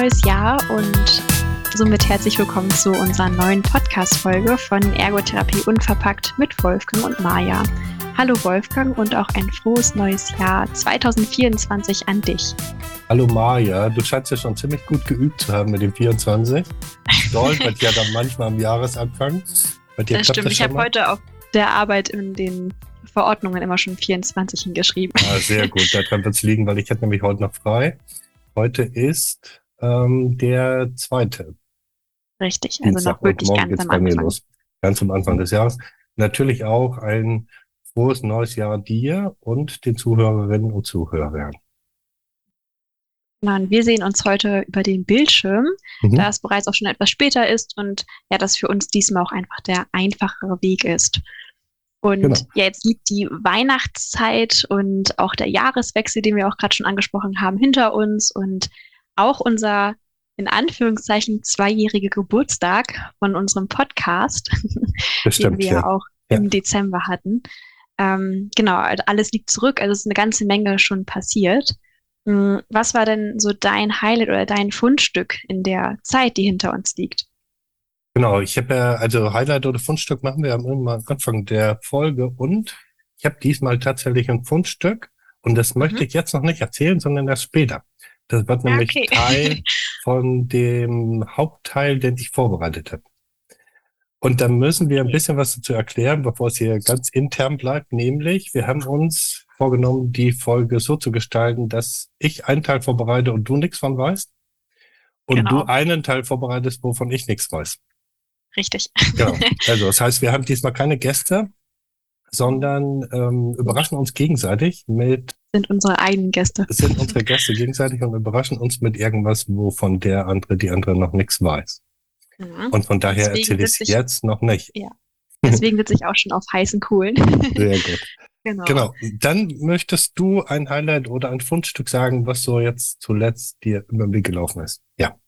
Neues Jahr und somit herzlich willkommen zu unserer neuen Podcast-Folge von Ergotherapie Unverpackt mit Wolfgang und Maja. Hallo Wolfgang und auch ein frohes neues Jahr 2024 an dich. Hallo Maja, du scheinst ja schon ziemlich gut geübt zu haben mit dem 24. Stolpert ja dann manchmal am Jahresanfang. Bei dir das stimmt, das ich habe heute auf der Arbeit in den Verordnungen immer schon 24 hingeschrieben. Ah, sehr gut, daran wird es liegen, weil ich hätte nämlich heute noch frei. Heute ist ähm, der zweite. Richtig, also Dienstag. noch wirklich ganz am Anfang. Los. Ganz am Anfang des Jahres. Natürlich auch ein frohes neues Jahr dir und den Zuhörerinnen und Zuhörern. Und wir sehen uns heute über den Bildschirm, mhm. da es bereits auch schon etwas später ist und ja, das für uns diesmal auch einfach der einfachere Weg ist. Und genau. ja, jetzt liegt die Weihnachtszeit und auch der Jahreswechsel, den wir auch gerade schon angesprochen haben, hinter uns und auch unser in Anführungszeichen zweijährige Geburtstag von unserem Podcast, Bestimmt, den wir ja. auch im Dezember hatten. Ähm, genau, also alles liegt zurück, also es ist eine ganze Menge schon passiert. Hm, was war denn so dein Highlight oder dein Fundstück in der Zeit, die hinter uns liegt? Genau, ich habe ja, also Highlight oder Fundstück machen wir am Anfang der Folge und ich habe diesmal tatsächlich ein Fundstück und das möchte mhm. ich jetzt noch nicht erzählen, sondern erst später. Das wird nämlich okay. Teil von dem Hauptteil, den ich vorbereitet habe. Und da müssen wir ein bisschen was dazu erklären, bevor es hier ganz intern bleibt. Nämlich, wir haben uns vorgenommen, die Folge so zu gestalten, dass ich einen Teil vorbereite und du nichts von weißt. Und genau. du einen Teil vorbereitest, wovon ich nichts weiß. Richtig. Genau. Also das heißt, wir haben diesmal keine Gäste, sondern ähm, überraschen uns gegenseitig mit. Sind unsere eigenen Gäste. Sind unsere Gäste gegenseitig und überraschen uns mit irgendwas, wovon der andere, die andere noch nichts weiß. Mhm. Und von daher erzähle ich es jetzt noch nicht. Ja. Deswegen sitze ich auch schon auf heißen Kohlen. Sehr gut. Genau. genau. Dann möchtest du ein Highlight oder ein Fundstück sagen, was so jetzt zuletzt dir über den Weg gelaufen ist. Ja.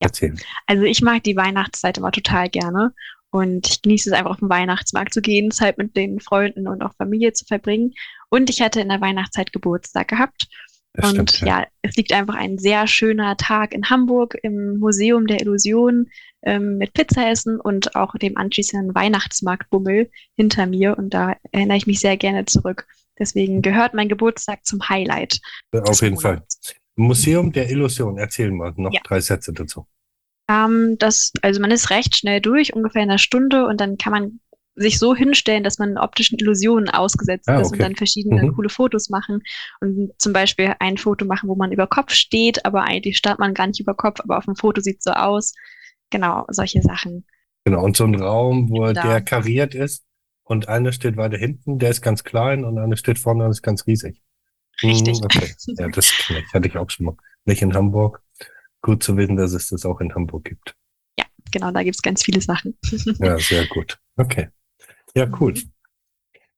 Erzählen. Also ich mag die Weihnachtszeit immer total gerne. Und ich genieße es einfach auf den Weihnachtsmarkt zu gehen, Zeit mit den Freunden und auch Familie zu verbringen. Und ich hatte in der Weihnachtszeit Geburtstag gehabt. Das und stimmt, ja. ja. es liegt einfach ein sehr schöner Tag in Hamburg im Museum der Illusion ähm, mit Pizzaessen und auch dem anschließenden Weihnachtsmarktbummel hinter mir. Und da erinnere ich mich sehr gerne zurück. Deswegen gehört mein Geburtstag zum Highlight. Auf jeden Monats. Fall. Museum der Illusion, erzählen wir noch ja. drei Sätze dazu. Ähm, das, also man ist recht schnell durch, ungefähr in einer Stunde, und dann kann man sich so hinstellen, dass man optischen Illusionen ausgesetzt ah, okay. ist und dann verschiedene mhm. coole Fotos machen und zum Beispiel ein Foto machen, wo man über Kopf steht, aber eigentlich starrt man gar nicht über Kopf, aber auf dem Foto sieht es so aus. Genau, solche Sachen. Genau, und so ein Raum, wo da. der kariert ist und einer steht weiter hinten, der ist ganz klein und einer steht vorne und ist ganz riesig. Richtig. Hm, okay. Ja, das hatte ich auch schon mal. Nicht in Hamburg. Gut zu wissen, dass es das auch in Hamburg gibt. Ja, genau, da gibt es ganz viele Sachen. ja, sehr gut. Okay. Ja, cool.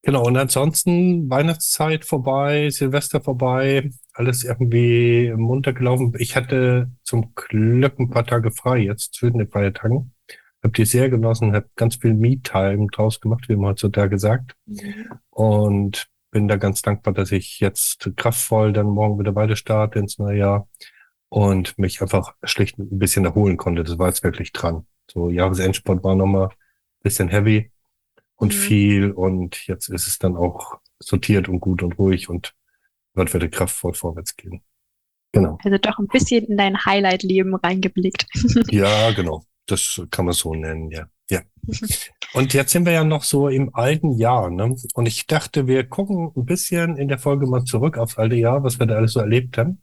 Genau, und ansonsten Weihnachtszeit vorbei, Silvester vorbei, alles irgendwie munter gelaufen. Ich hatte zum Glück ein paar Tage frei jetzt zwischen den Feiertagen. Hab die sehr genossen, hab ganz viel Me-Time draus gemacht, wie man heutzutage sagt. Mhm. Und bin da ganz dankbar, dass ich jetzt kraftvoll dann morgen wieder weiter starte ins neue Jahr und mich einfach schlicht ein bisschen erholen konnte. Das war jetzt wirklich dran. So Jahresendsport war nochmal ein bisschen heavy und mhm. viel und jetzt ist es dann auch sortiert und gut und ruhig und wird wieder kraftvoll vorwärts gehen. Genau. Also doch ein bisschen in dein Highlight-Leben reingeblickt. ja, genau. Das kann man so nennen, ja. Ja. Und jetzt sind wir ja noch so im alten Jahr, ne? Und ich dachte, wir gucken ein bisschen in der Folge mal zurück aufs alte Jahr, was wir da alles so erlebt haben.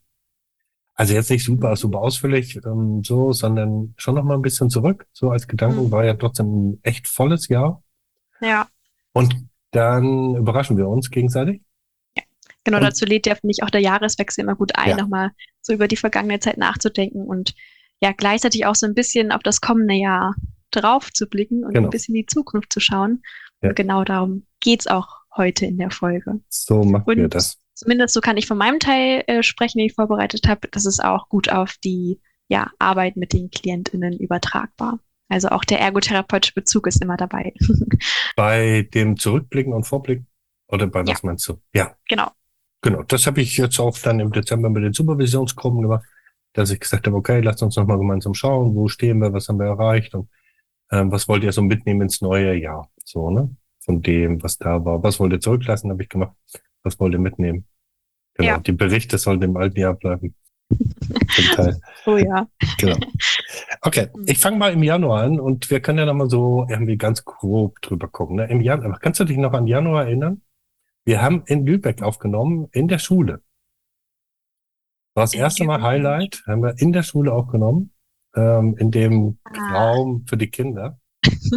Also jetzt nicht super, super ausführlich ähm, so, sondern schon noch mal ein bisschen zurück. So als Gedanken mhm. war ja trotzdem ein echt volles Jahr. Ja. Und dann überraschen wir uns gegenseitig. Ja, genau, und, dazu lädt ja, finde ich, auch der Jahreswechsel immer gut ein, ja. nochmal so über die vergangene Zeit nachzudenken und ja, gleichzeitig auch so ein bisschen auf das kommende Jahr drauf zu blicken und genau. ein bisschen in die Zukunft zu schauen. Ja. Und genau darum geht's auch heute in der Folge. So machen und wir das. Zumindest so kann ich von meinem Teil äh, sprechen, den ich vorbereitet habe. Das ist auch gut auf die ja, Arbeit mit den KlientInnen übertragbar. Also auch der ergotherapeutische Bezug ist immer dabei. bei dem Zurückblicken und Vorblicken? Oder bei was ja. meinst du? Ja. Genau. Genau. Das habe ich jetzt auch dann im Dezember mit den Supervisionsgruppen gemacht. dass ich gesagt habe, okay, lasst uns nochmal gemeinsam schauen, wo stehen wir, was haben wir erreicht und ähm, was wollt ihr so mitnehmen ins neue Jahr? So, ne? Von dem, was da war. Was wollt ihr zurücklassen, habe ich gemacht. Was wollt ihr mitnehmen? Genau. Ja. Die Berichte sollen im alten Jahr bleiben. Zum Teil. Oh ja. Genau. Okay, ich fange mal im Januar an und wir können ja noch mal so irgendwie ganz grob drüber gucken. Ne? Im Januar, kannst du dich noch an Januar erinnern? Wir haben in Lübeck aufgenommen, in der Schule. War das erste Mal Highlight, haben wir in der Schule aufgenommen, ähm, in dem ah. Raum für die Kinder.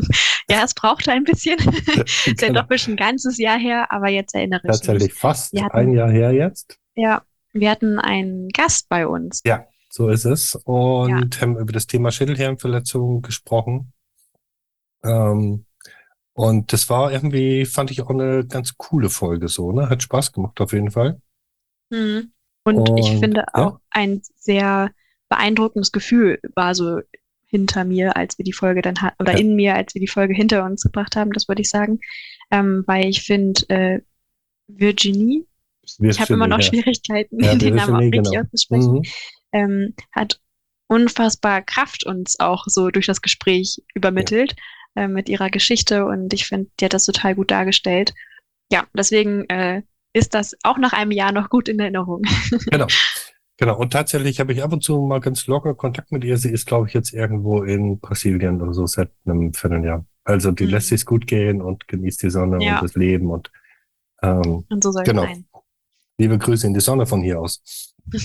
ja, es brauchte ein bisschen. ist ja doch schon ein ganzes Jahr her, aber jetzt erinnere ich mich. Tatsächlich fast hatten, ein Jahr her jetzt. Ja, wir hatten einen Gast bei uns. Ja, so ist es. Und ja. haben über das Thema Schädelhirnverletzung gesprochen. Ähm, und das war irgendwie, fand ich auch eine ganz coole Folge so, ne? Hat Spaß gemacht auf jeden Fall. Mhm. Und, und, ich finde auch ja. ein sehr beeindruckendes Gefühl war so hinter mir, als wir die Folge dann hatten, oder ja. in mir, als wir die Folge hinter uns gebracht haben, das würde ich sagen. Ähm, weil ich finde, äh, Virginie, ich, ich habe immer noch ja. Schwierigkeiten, ja, den Namen auch richtig genau. auszusprechen, mhm. ähm, hat unfassbar Kraft uns auch so durch das Gespräch übermittelt äh, mit ihrer Geschichte und ich finde, die hat das total gut dargestellt. Ja, deswegen äh, ist das auch nach einem Jahr noch gut in Erinnerung. Genau. Genau, und tatsächlich habe ich ab und zu mal ganz locker Kontakt mit ihr. Sie ist, glaube ich, jetzt irgendwo in Brasilien oder so seit einem Vierteljahr. Also die mhm. lässt sich's gut gehen und genießt die Sonne ja. und das Leben und ähm, und so soll genau. sein. Liebe Grüße in die Sonne von hier aus.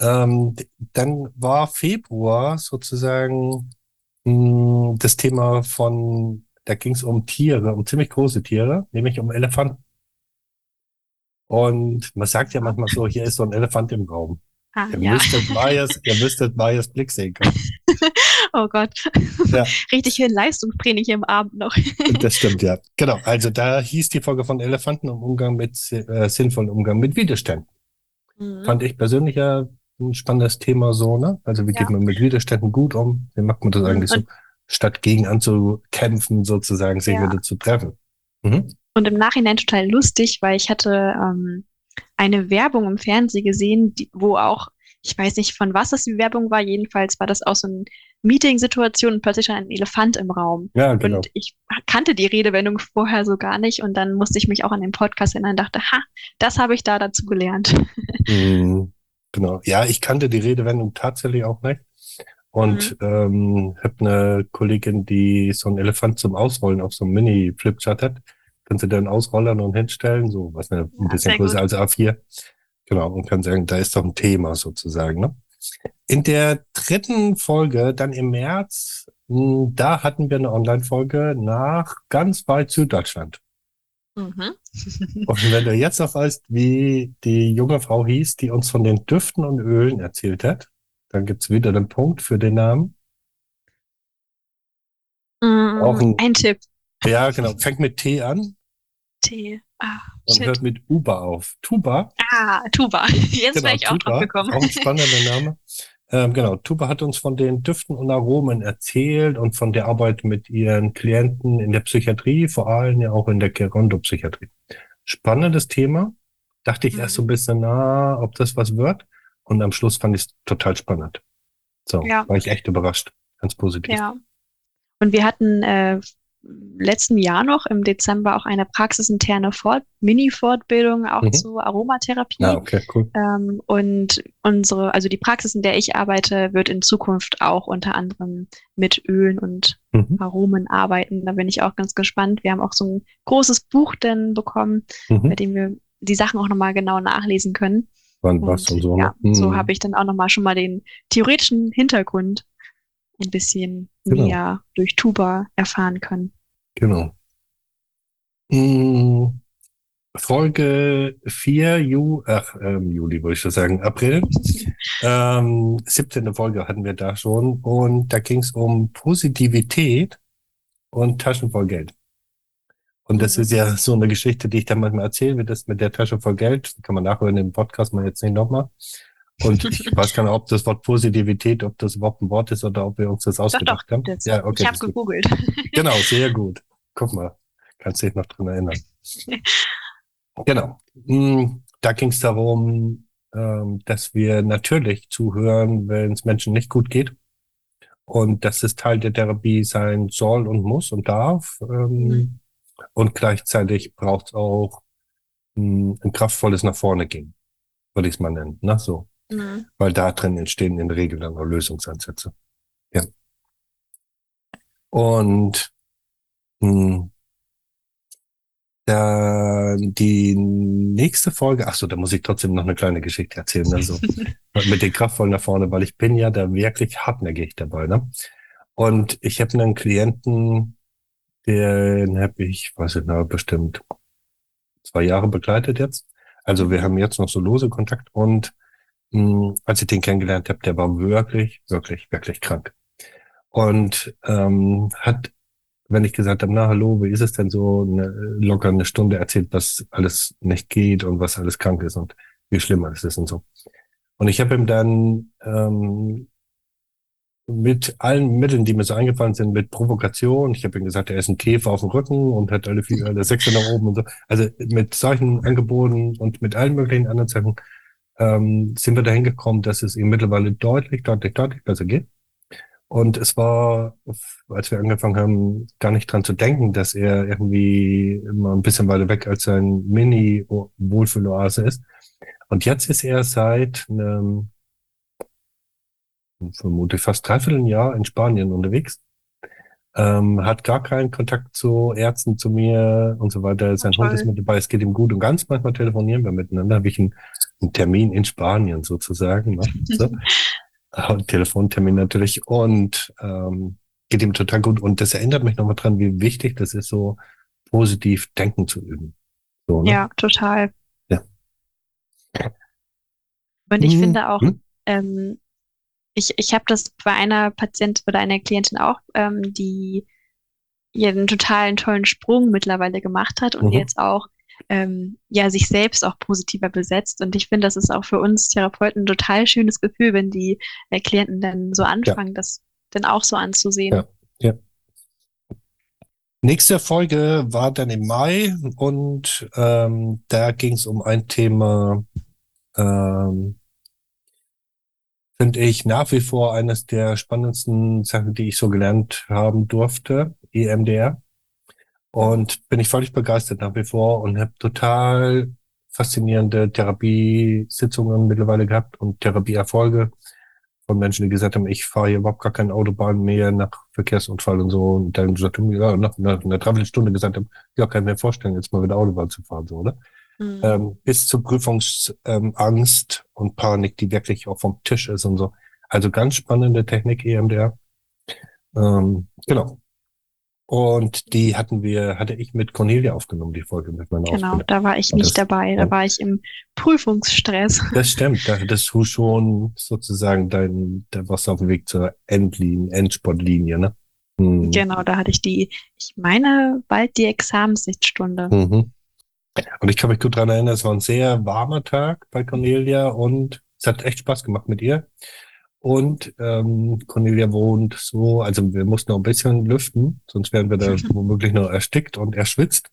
ähm, dann war Februar sozusagen mh, hm, das Thema von, da ging es um Tiere, um ziemlich große Tiere, nämlich um Elefanten. Und man sagt ja manchmal so, hier ist so ein Elefant im Raum. Ah, ihr, ja. müsstet Mayas, ihr müsstet Mayas Blick sehen können. oh Gott. Ja. Richtig viel Leistungstraining hier im Abend noch. das stimmt, ja. Genau. Also da hieß die Folge von Elefanten im Umgang mit äh, sinnvollen Umgang mit Widerständen. Mhm. Fand ich persönlich ja ein spannendes Thema so, ne? Also wie ja. geht man mit Widerständen gut um? Wie macht man das eigentlich Und so? Statt gegen anzukämpfen, sozusagen, sich ja. wieder zu treffen. Mhm. Und im Nachhinein total lustig, weil ich hatte ähm, eine Werbung im Fernsehen gesehen, die, wo auch, ich weiß nicht von was das die Werbung war, jedenfalls war das auch so eine Meeting-Situation und plötzlich ein Elefant im Raum. Ja, genau. Und ich kannte die Redewendung vorher so gar nicht und dann musste ich mich auch an den Podcast erinnern und dachte, ha, das habe ich da dazu gelernt. Mhm, genau. Ja, ich kannte die Redewendung tatsächlich auch nicht. Und mhm. ähm, habe eine Kollegin, die so einen Elefant zum Ausrollen auf so einem Mini-Flipchart hat. Kannst du dann ausrollern und hinstellen, so was eine, ein bisschen größer als A4. Genau, und kann sagen, da ist doch ein Thema sozusagen. Ne? In der dritten Folge, dann im März, hm, da hatten wir eine Online-Folge nach ganz weit Süddeutschland. Mhm. und wenn du jetzt noch weißt, wie die junge Frau hieß, die uns von den Düften und Ölen erzählt hat, dann gibt's wieder den Punkt für den Namen. Auch ein, ein Tipp. Ja, genau. Fängt mit T an. T. Ah, und shit. hört mit Uba auf. Tuba. Ah, Tuba. Jetzt genau, wäre ich auch Tuba, drauf gekommen. Auch ein spannender Name. Ähm, genau, Tuba hat uns von den Düften und Aromen erzählt und von der Arbeit mit ihren Klienten in der Psychiatrie, vor allem ja auch in der Gerondo-Psychiatrie. Spannendes Thema. Dachte ich mhm. erst so ein bisschen, na, ob das was wird. Und am Schluss fand ich es total spannend. So, ja. war ich echt überrascht. Ganz positiv. Ja. Und wir hatten äh, letzten Jahr noch im Dezember auch eine praxisinterne Fort Mini-Fortbildung auch mhm. zu Aromatherapie. Ah, okay, cool. Ähm, und unsere, also die Praxis, in der ich arbeite, wird in Zukunft auch unter anderem mit Ölen und mhm. Aromen arbeiten. Da bin ich auch ganz gespannt. Wir haben auch so ein großes Buch denn bekommen, mhm. bei dem wir die Sachen auch nochmal genau nachlesen können. Wann und, was und so. Ja, ne? so mhm. habe ich dann auch nochmal schon mal den theoretischen Hintergrund ein bisschen genau. mehr durch Tuba erfahren können. Genau. Hm, Folge 4 Ju, ach, ähm, Juli würde ich schon sagen, April. ähm, 17. Folge hatten wir da schon und da ging es um Positivität und Taschen voll Geld. Und das ist ja so eine Geschichte, die ich dann manchmal erzähle, wie das mit der Tasche voll Geld, kann man nachhören im Podcast mal jetzt nicht nochmal. Und ich weiß gar nicht, ob das Wort Positivität, ob das überhaupt ein Wort ist oder ob wir uns das ausgedacht doch, doch, haben. Das, ja, okay, ich habe gegoogelt. Genau, sehr gut. Guck mal, kannst dich noch dran erinnern. genau. Hm, da ging es darum, ähm, dass wir natürlich zuhören, wenn es Menschen nicht gut geht. Und dass es Teil der Therapie sein soll und muss und darf. Ähm, mhm. Und gleichzeitig braucht es auch ein, ein kraftvolles nach vorne gehen, würde ich es mal nennen. Ne? So. Mhm. Weil da drin entstehen in der Regel dann auch Lösungsansätze. Ja. Und mh, hm, da, die nächste Folge, ach so, da muss ich trotzdem noch eine kleine Geschichte erzählen, also mit den Kraftvollen nach vorne, weil ich bin ja da wirklich hartnäckig dabei, ne? Und ich habe einen Klienten, den habe ich, weiß ich noch, bestimmt zwei Jahre begleitet jetzt. Also wir haben jetzt noch so lose Kontakt und mh, hm, als ich den kennengelernt habe, der war wirklich, wirklich, wirklich krank. Und ähm, hat wenn ich gesagt habe, na hallo, wie ist es denn so, eine, locker eine Stunde erzählt, was alles nicht geht und was alles krank ist und wie schlimm alles ist und so. Und ich habe ihm dann ähm, mit allen Mitteln, die mir so eingefallen sind, mit Provokation, ich habe ihm gesagt, er ist ein Käfer auf dem Rücken und hat alle vier, alle Sechse nach oben und so. Also mit solchen Angeboten und mit allen möglichen anderen Sachen ähm, sind wir dahin gekommen, dass es ihm mittlerweile deutlich, deutlich, deutlich besser geht. Und es war, als wir angefangen haben, gar nicht dran zu denken, dass er irgendwie immer ein bisschen weiter weg als sein Mini-Wohlfühloase ist. Und jetzt ist er seit einem, vermutlich fast dreiviertel Jahr in Spanien unterwegs. Ähm, hat gar keinen Kontakt zu Ärzten, zu mir und so weiter. Sein Toll. Hund ist mit dabei, es geht ihm gut und ganz manchmal telefonieren wir miteinander. Habe ich einen, einen Termin in Spanien sozusagen. Ne? So. Telefontermin natürlich und ähm, geht ihm total gut. Und das erinnert mich nochmal dran, wie wichtig das ist, so positiv denken zu üben. So, ne? Ja, total. Ja. Und ich hm. finde auch, hm? ähm, ich, ich habe das bei einer Patientin oder einer Klientin auch, ähm, die einen totalen tollen Sprung mittlerweile gemacht hat und mhm. jetzt auch ähm, ja sich selbst auch positiver besetzt. Und ich finde, das ist auch für uns Therapeuten ein total schönes Gefühl, wenn die äh, Klienten dann so anfangen, ja. das dann auch so anzusehen. Ja, ja. Nächste Folge war dann im Mai und ähm, da ging es um ein Thema, ähm, finde ich nach wie vor eines der spannendsten Sachen, die ich so gelernt haben durfte, EMDR. Und bin ich völlig begeistert nach wie vor und habe total faszinierende Therapiesitzungen mittlerweile gehabt und Therapieerfolge von Menschen, die gesagt haben, ich fahre hier überhaupt gar keine Autobahn mehr nach Verkehrsunfall und so. Und dann gesagt haben, ja, nach, einer Dreiviertelstunde gesagt haben, ja, kann ich mir vorstellen, jetzt mal wieder Autobahn zu fahren, so, oder? Mhm. Ähm, bis zur Prüfungsangst ähm, und Panik, die wirklich auch vom Tisch ist und so. Also ganz spannende Technik EMDR. Ähm, genau. Und die hatten wir, hatte ich mit Cornelia aufgenommen, die Folge mit meiner Genau, Ausbildung. da war ich nicht das, dabei, da war ich im Prüfungsstress. Das stimmt, da hattest du schon sozusagen dein, da warst du auf dem Weg zur Endlinie, Endsportlinie, ne? Hm. Genau, da hatte ich die, ich meine, bald die Examenssichtstunde. Mhm. Und ich kann mich gut dran erinnern, es war ein sehr warmer Tag bei Cornelia und es hat echt Spaß gemacht mit ihr. Und ähm, Cornelia wohnt so, also wir mussten noch ein bisschen lüften, sonst wären wir da womöglich nur erstickt und erschwitzt.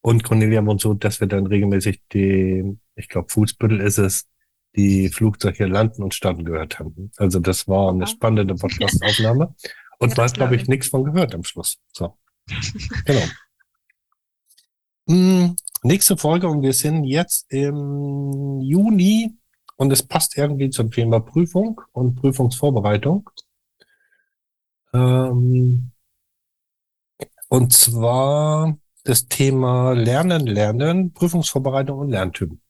Und Cornelia wohnt so, dass wir dann regelmäßig die, ich glaube Fußbüttel ist es, die Flugzeuge landen und starten gehört haben. Also das war eine spannende Podcast-Aufnahme. Und ja, man hat, glaube ich, nichts von gehört am Schluss. So. genau. Hm, nächste Folge und wir sind jetzt im Juni und es passt irgendwie zum Thema Prüfung und Prüfungsvorbereitung. Ähm, und zwar das Thema Lernen, Lernen, Prüfungsvorbereitung und Lerntypen.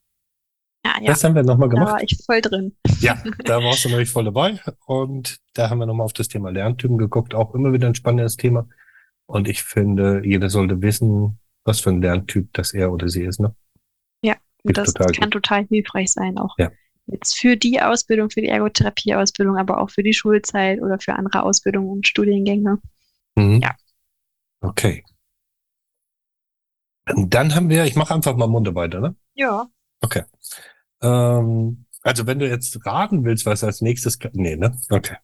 Ja, ja. Das haben wir nochmal gemacht. Da war ich voll drin. Ja, da warst du nämlich voll dabei. Und da haben wir nochmal auf das Thema Lerntypen geguckt. Auch immer wieder ein spannendes Thema. Und ich finde, jeder sollte wissen, was für ein Lerntyp das er oder sie ist. Ne? Ja, das total kann gut. total hilfreich sein auch. Ja jetzt für die Ausbildung, für die Ergotherapie-Ausbildung, aber auch für die Schulzeit oder für andere Ausbildungen und Studiengänge. Mhm. Ja. Okay. Dann haben wir, ich mache einfach mal Munde weiter, ne? Ja. Okay. Ähm, also wenn du jetzt raten willst, was als nächstes, nee, ne? Okay.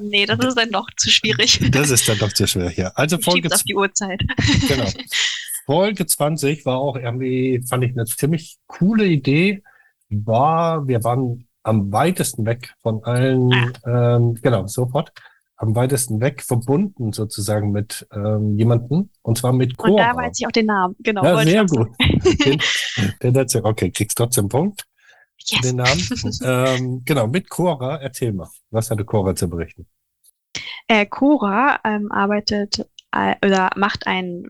Nee, das ist dann doch zu schwierig. Das ist dann doch zu schwierig, ja. Also Folge auf die Uhrzeit. Genau. Folge 20 war auch irgendwie, fand ich eine ziemlich coole Idee, war, wir waren am weitesten weg von allen, ah. ähm, genau, sofort, am weitesten weg verbunden sozusagen mit ähm, jemanden und zwar mit Cora. Und da weiß ich auch den Namen, genau. Ja, sehr gut. den, den, okay, kriegst trotzdem Punkt. Yes. Den Namen. ähm, genau, mit Cora, erzähl mal, was hatte Cora zu berichten? Äh, Cora ähm, arbeitet äh, oder macht ein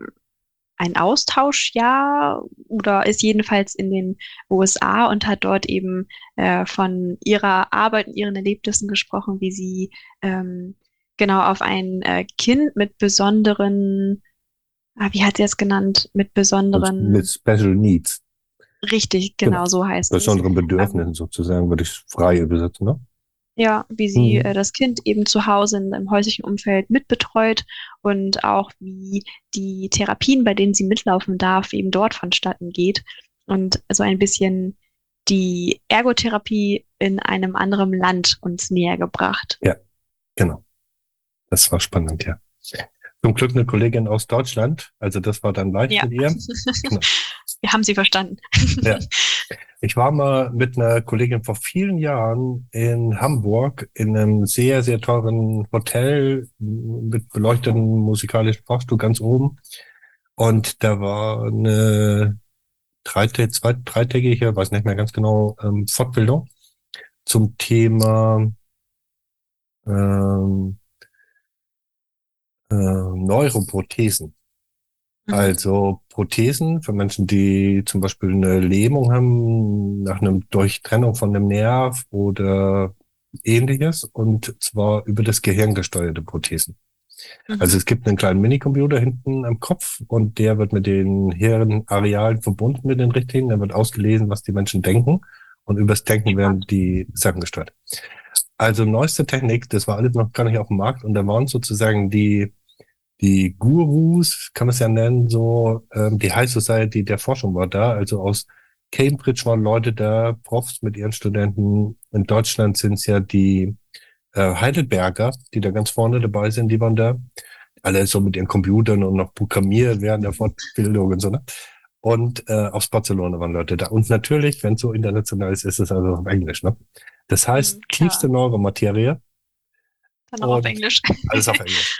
ein Austauschjahr oder ist jedenfalls in den USA und hat dort eben äh, von ihrer Arbeit und ihren Erlebnissen gesprochen, wie sie ähm, genau auf ein äh, Kind mit besonderen, ah, wie hat sie es genannt, mit besonderen. Mit Special Needs. Richtig, genau, genau. so heißt Besonderen es. Besonderen Bedürfnissen sozusagen, würde ich frei übersetzen, ne? Ja, wie sie mhm. äh, das Kind eben zu Hause in, im häuslichen Umfeld mitbetreut und auch wie die Therapien, bei denen sie mitlaufen darf, eben dort vonstatten geht und so ein bisschen die Ergotherapie in einem anderen Land uns näher gebracht. Ja, genau. Das war spannend, ja. Zum Glück eine Kollegin aus Deutschland, also das war dann leicht ja. mit ihr. Genau. Wir haben sie verstanden. Ja. Ich war mal mit einer Kollegin vor vielen Jahren in Hamburg in einem sehr, sehr teuren Hotel mit beleuchteten musikalischen Fahrstuhl ganz oben. Und da war eine dreitä zwei, dreitägige, weiß nicht mehr ganz genau, ähm, Fortbildung zum Thema ähm, äh, Neuroprothesen. Mhm. Also Prothesen für Menschen, die zum Beispiel eine Lähmung haben nach einem Durchtrennung von einem Nerv oder ähnliches und zwar über das Gehirn gesteuerte Prothesen. Mhm. Also es gibt einen kleinen Minicomputer hinten am Kopf und der wird mit den Hirnarealen verbunden mit den richtigen. Da wird ausgelesen, was die Menschen denken und übers Denken werden die Sachen gesteuert. Also neueste Technik, das war alles noch gar nicht auf dem Markt und da waren sozusagen die die Gurus, kann man es ja nennen, so ähm, die High Society der Forschung war da. Also aus Cambridge waren Leute da, Profs mit ihren Studenten. In Deutschland sind es ja die äh, Heidelberger, die da ganz vorne dabei sind, die waren da. Alle so mit ihren Computern und noch programmiert während der Fortbildung und so. Ne? Und äh, aus Barcelona waren Leute da. Und natürlich, wenn es so international ist, ist es also auf Englisch. Ne? Das heißt, mhm, tiefste Neuromaterie. Dann auch auf Englisch. Alles auf Englisch.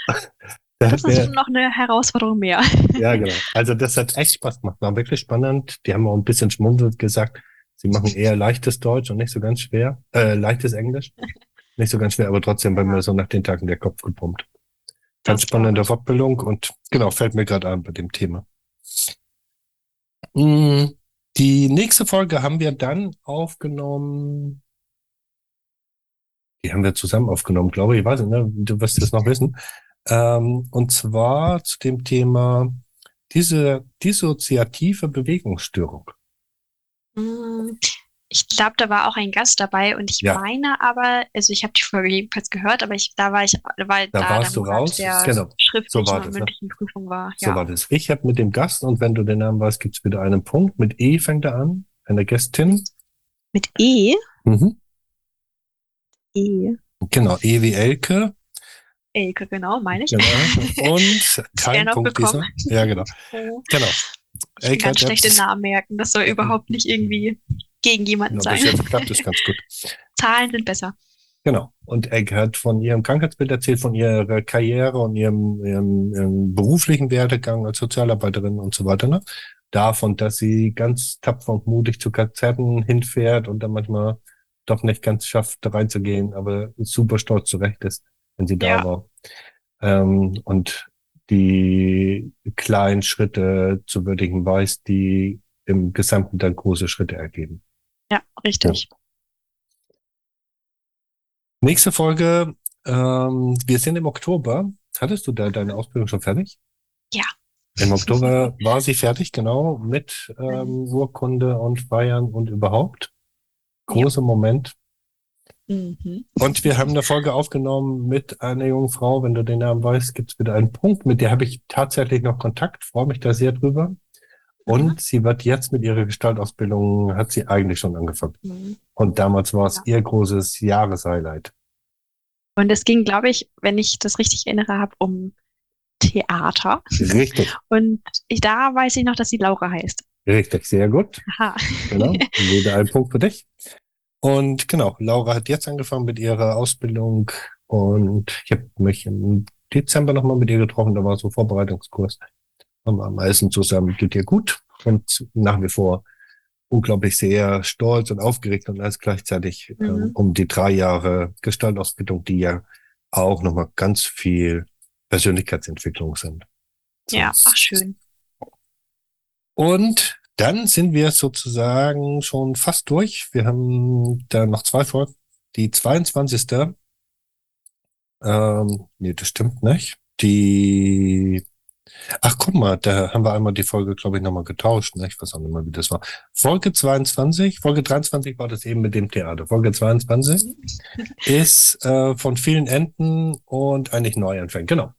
Das ist schon noch eine Herausforderung mehr. Ja, genau. Also das hat echt Spaß gemacht. War wirklich spannend. Die haben auch ein bisschen schmunzelt gesagt, sie machen eher leichtes Deutsch und nicht so ganz schwer. Äh, leichtes Englisch. Nicht so ganz schwer, aber trotzdem bei mir so nach den Tagen der Kopf gepumpt. Ganz spannende Fortbildung und genau, fällt mir gerade an bei dem Thema. Mm, die nächste Folge haben wir dann aufgenommen. Die haben wir zusammen aufgenommen, glaube ich. Ich weiß nicht, ne? du wirst es noch wissen. Ähm, und zwar zu dem Thema diese dissoziative Bewegungsstörung. Mm, ich glaube, da war auch ein Gast dabei und ich ja. meine aber, also ich habe die Folge jedenfalls gehört, aber ich, da war ich, weil da, da warst du raus, der genau. schriftlichen so war das, mündlichen Prüfung war. Ja. So war das. Ich habe mit dem Gast und wenn du den Namen weißt, gibt's wieder einen Punkt. Mit E fängt er an, eine Gästin. Mit E? Mhm. E. Genau, E wie Elke. Elke, genau, meine ich. Genau. Und kein Punkt dieser. Ja, genau. Genau. Ich Elke, ganz schlechte Namen merken. Das soll überhaupt nicht irgendwie gegen jemanden genau, sein. Bis jetzt klappt das ganz gut. Zahlen sind besser. Genau. Und Elke hat von ihrem Krankheitsbild erzählt, von ihrer Karriere und ihrem, ihrem, ihrem beruflichen Werdegang als Sozialarbeiterin und so weiter. Ne? Davon, dass sie ganz tapfer und mutig zu Konzerten hinfährt und dann manchmal doch nicht ganz schafft, reinzugehen, aber super stolz zurecht ist wenn sie da ja. war. Ähm, und die kleinen Schritte zu würdigen weiß, die im Gesamten dann große Schritte ergeben. Ja, richtig. Ja. Nächste Folge. Ähm, wir sind im Oktober. Hattest du da deine Ausbildung schon fertig? Ja. Im Oktober war sie fertig, genau, mit ähm, Urkunde und Feiern und überhaupt. Großer ja. Moment. Mhm. Und wir haben eine Folge aufgenommen mit einer jungen Frau, wenn du den Namen weißt, gibt es wieder einen Punkt, mit der habe ich tatsächlich noch Kontakt, freue mich da sehr drüber. Und mhm. sie wird jetzt mit ihrer Gestaltausbildung, hat sie eigentlich schon angefangen. Mhm. Und damals war es ja. ihr großes Jahreshighlight. Und es ging, glaube ich, wenn ich das richtig erinnere habe, um Theater. Richtig. Und ich, da weiß ich noch, dass sie Laura heißt. Richtig, sehr gut. Aha. Genau, wieder ein Punkt für dich. Und genau, Laura hat jetzt angefangen mit ihrer Ausbildung und ich habe mich im Dezember nochmal mit ihr getroffen, da war so Vorbereitungskurs. Haben am meisten zusammen, geht ihr gut und nach wie vor unglaublich sehr stolz und aufgeregt und alles gleichzeitig mhm. ähm, um die drei Jahre Gestaltausbildung, die ja auch nochmal ganz viel Persönlichkeitsentwicklung sind. Ja, ach schön. Und dann sind wir sozusagen schon fast durch. Wir haben da noch zwei Folgen. Die 22. Ähm, nee, das stimmt nicht. Die Ach, guck mal, da haben wir einmal die Folge, glaube ich, nochmal getauscht. Ne? Ich weiß auch nicht mehr, wie das war. Folge 22, Folge 23 war das eben mit dem Theater. Folge 22 ist äh, von vielen Enden und eigentlich Neuanfängen. Genau.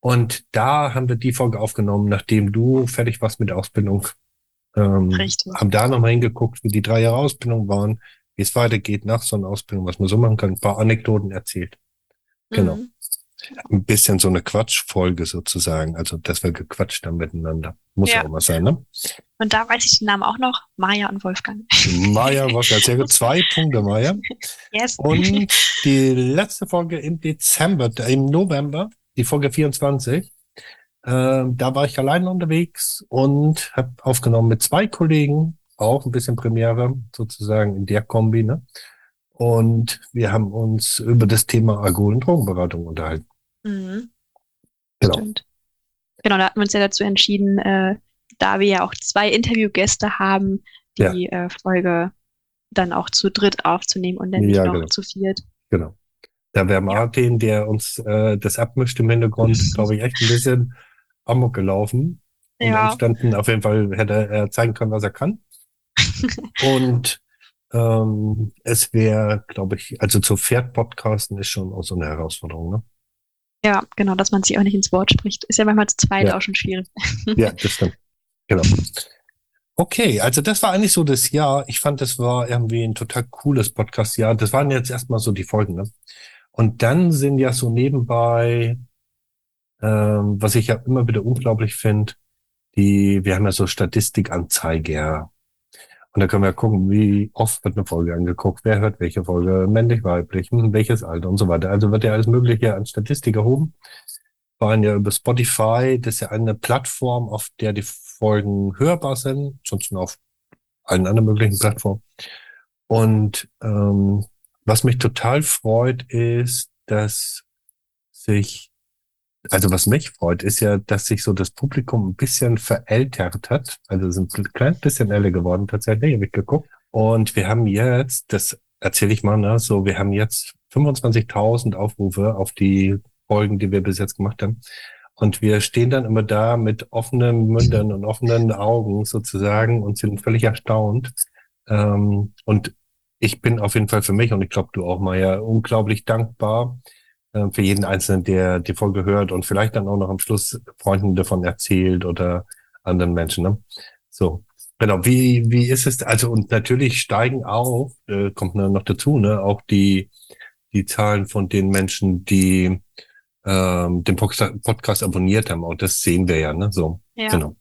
Und da haben wir die Folge aufgenommen, nachdem du fertig warst mit der Ausbildung. Ähm, Richtig. Haben da nochmal hingeguckt, wie die drei Jahre Ausbildung waren, wie es weitergeht nach so einer Ausbildung, was man so machen kann, ein paar Anekdoten erzählt. Genau. Mhm ein bisschen so eine Quatschfolge sozusagen. Also, dass wir gequatscht haben miteinander. Muss ja auch mal sein, ne? Und da weiß ich den Namen auch noch. Maja und Wolfgang. Maja, Wolfgang. Sehr gut. Zwei Punkte, Maja. Yes. Und die letzte Folge im Dezember, im November, die Folge 24, äh, da war ich allein unterwegs und habe aufgenommen mit zwei Kollegen, auch ein bisschen Premiere sozusagen in der Kombi, ne? Und wir haben uns über das Thema Alkohol- und Drogenberatung unterhalten. Mhm. Genau. Stimmt. Genau, da hatten wir uns ja dazu entschieden, äh, da wir ja auch zwei Interviewgäste haben, die ja. äh, Folge dann auch zu dritt aufzunehmen und dann nicht ja, noch genau. zu viert. Genau. Da wäre Martin, der uns äh, das abmischt im Hintergrund, glaube ich, echt ein bisschen amok gelaufen. Und ja. entstanden, auf jeden Fall hätte er zeigen können, was er kann. und ähm, es wäre, glaube ich, also zu Pferd-Podcasten ist schon auch so eine Herausforderung, ne? Ja, genau, dass man sich auch nicht ins Wort spricht. Ist ja manchmal zu zweit ja. auch schon schwierig. Ja, das stimmt. Genau. Okay, also das war eigentlich so das Jahr. Ich fand, das war irgendwie ein total cooles Podcast-Jahr. Das waren jetzt erstmal so die Folgen, ne? Und dann sind ja so nebenbei, ähm, was ich ja immer wieder unglaublich finde, die, wir haben ja so Statistikanzeiger und da können wir gucken, wie oft wird eine Folge angeguckt, wer hört welche Folge, männlich, weiblich, hm, welches Alter und so weiter. Also wird ja alles Mögliche an Statistik erhoben. Wir waren ja über Spotify, das ist ja eine Plattform, auf der die Folgen hörbar sind, sonst auf allen anderen möglichen Plattformen. Und ähm, was mich total freut, ist, dass sich also was mich freut, ist ja, dass sich so das Publikum ein bisschen verältert hat. Also sind ein klein bisschen älter geworden tatsächlich, habe ich geguckt. Und wir haben jetzt, das erzähle ich mal, ne, so wir haben jetzt 25.000 Aufrufe auf die Folgen, die wir bis jetzt gemacht haben. Und wir stehen dann immer da mit offenen Mündern und offenen Augen sozusagen und sind völlig erstaunt. Ähm, und ich bin auf jeden Fall für mich und ich glaube du auch mal ja unglaublich dankbar, für jeden Einzelnen, der die Folge hört und vielleicht dann auch noch am Schluss Freunden davon erzählt oder anderen Menschen. Ne? So, genau. Wie, wie ist es? Also, und natürlich steigen auch, äh, kommt noch dazu, ne, auch die, die Zahlen von den Menschen, die ähm, den Podcast abonniert haben. Und das sehen wir ja, ne? So, ja. genau.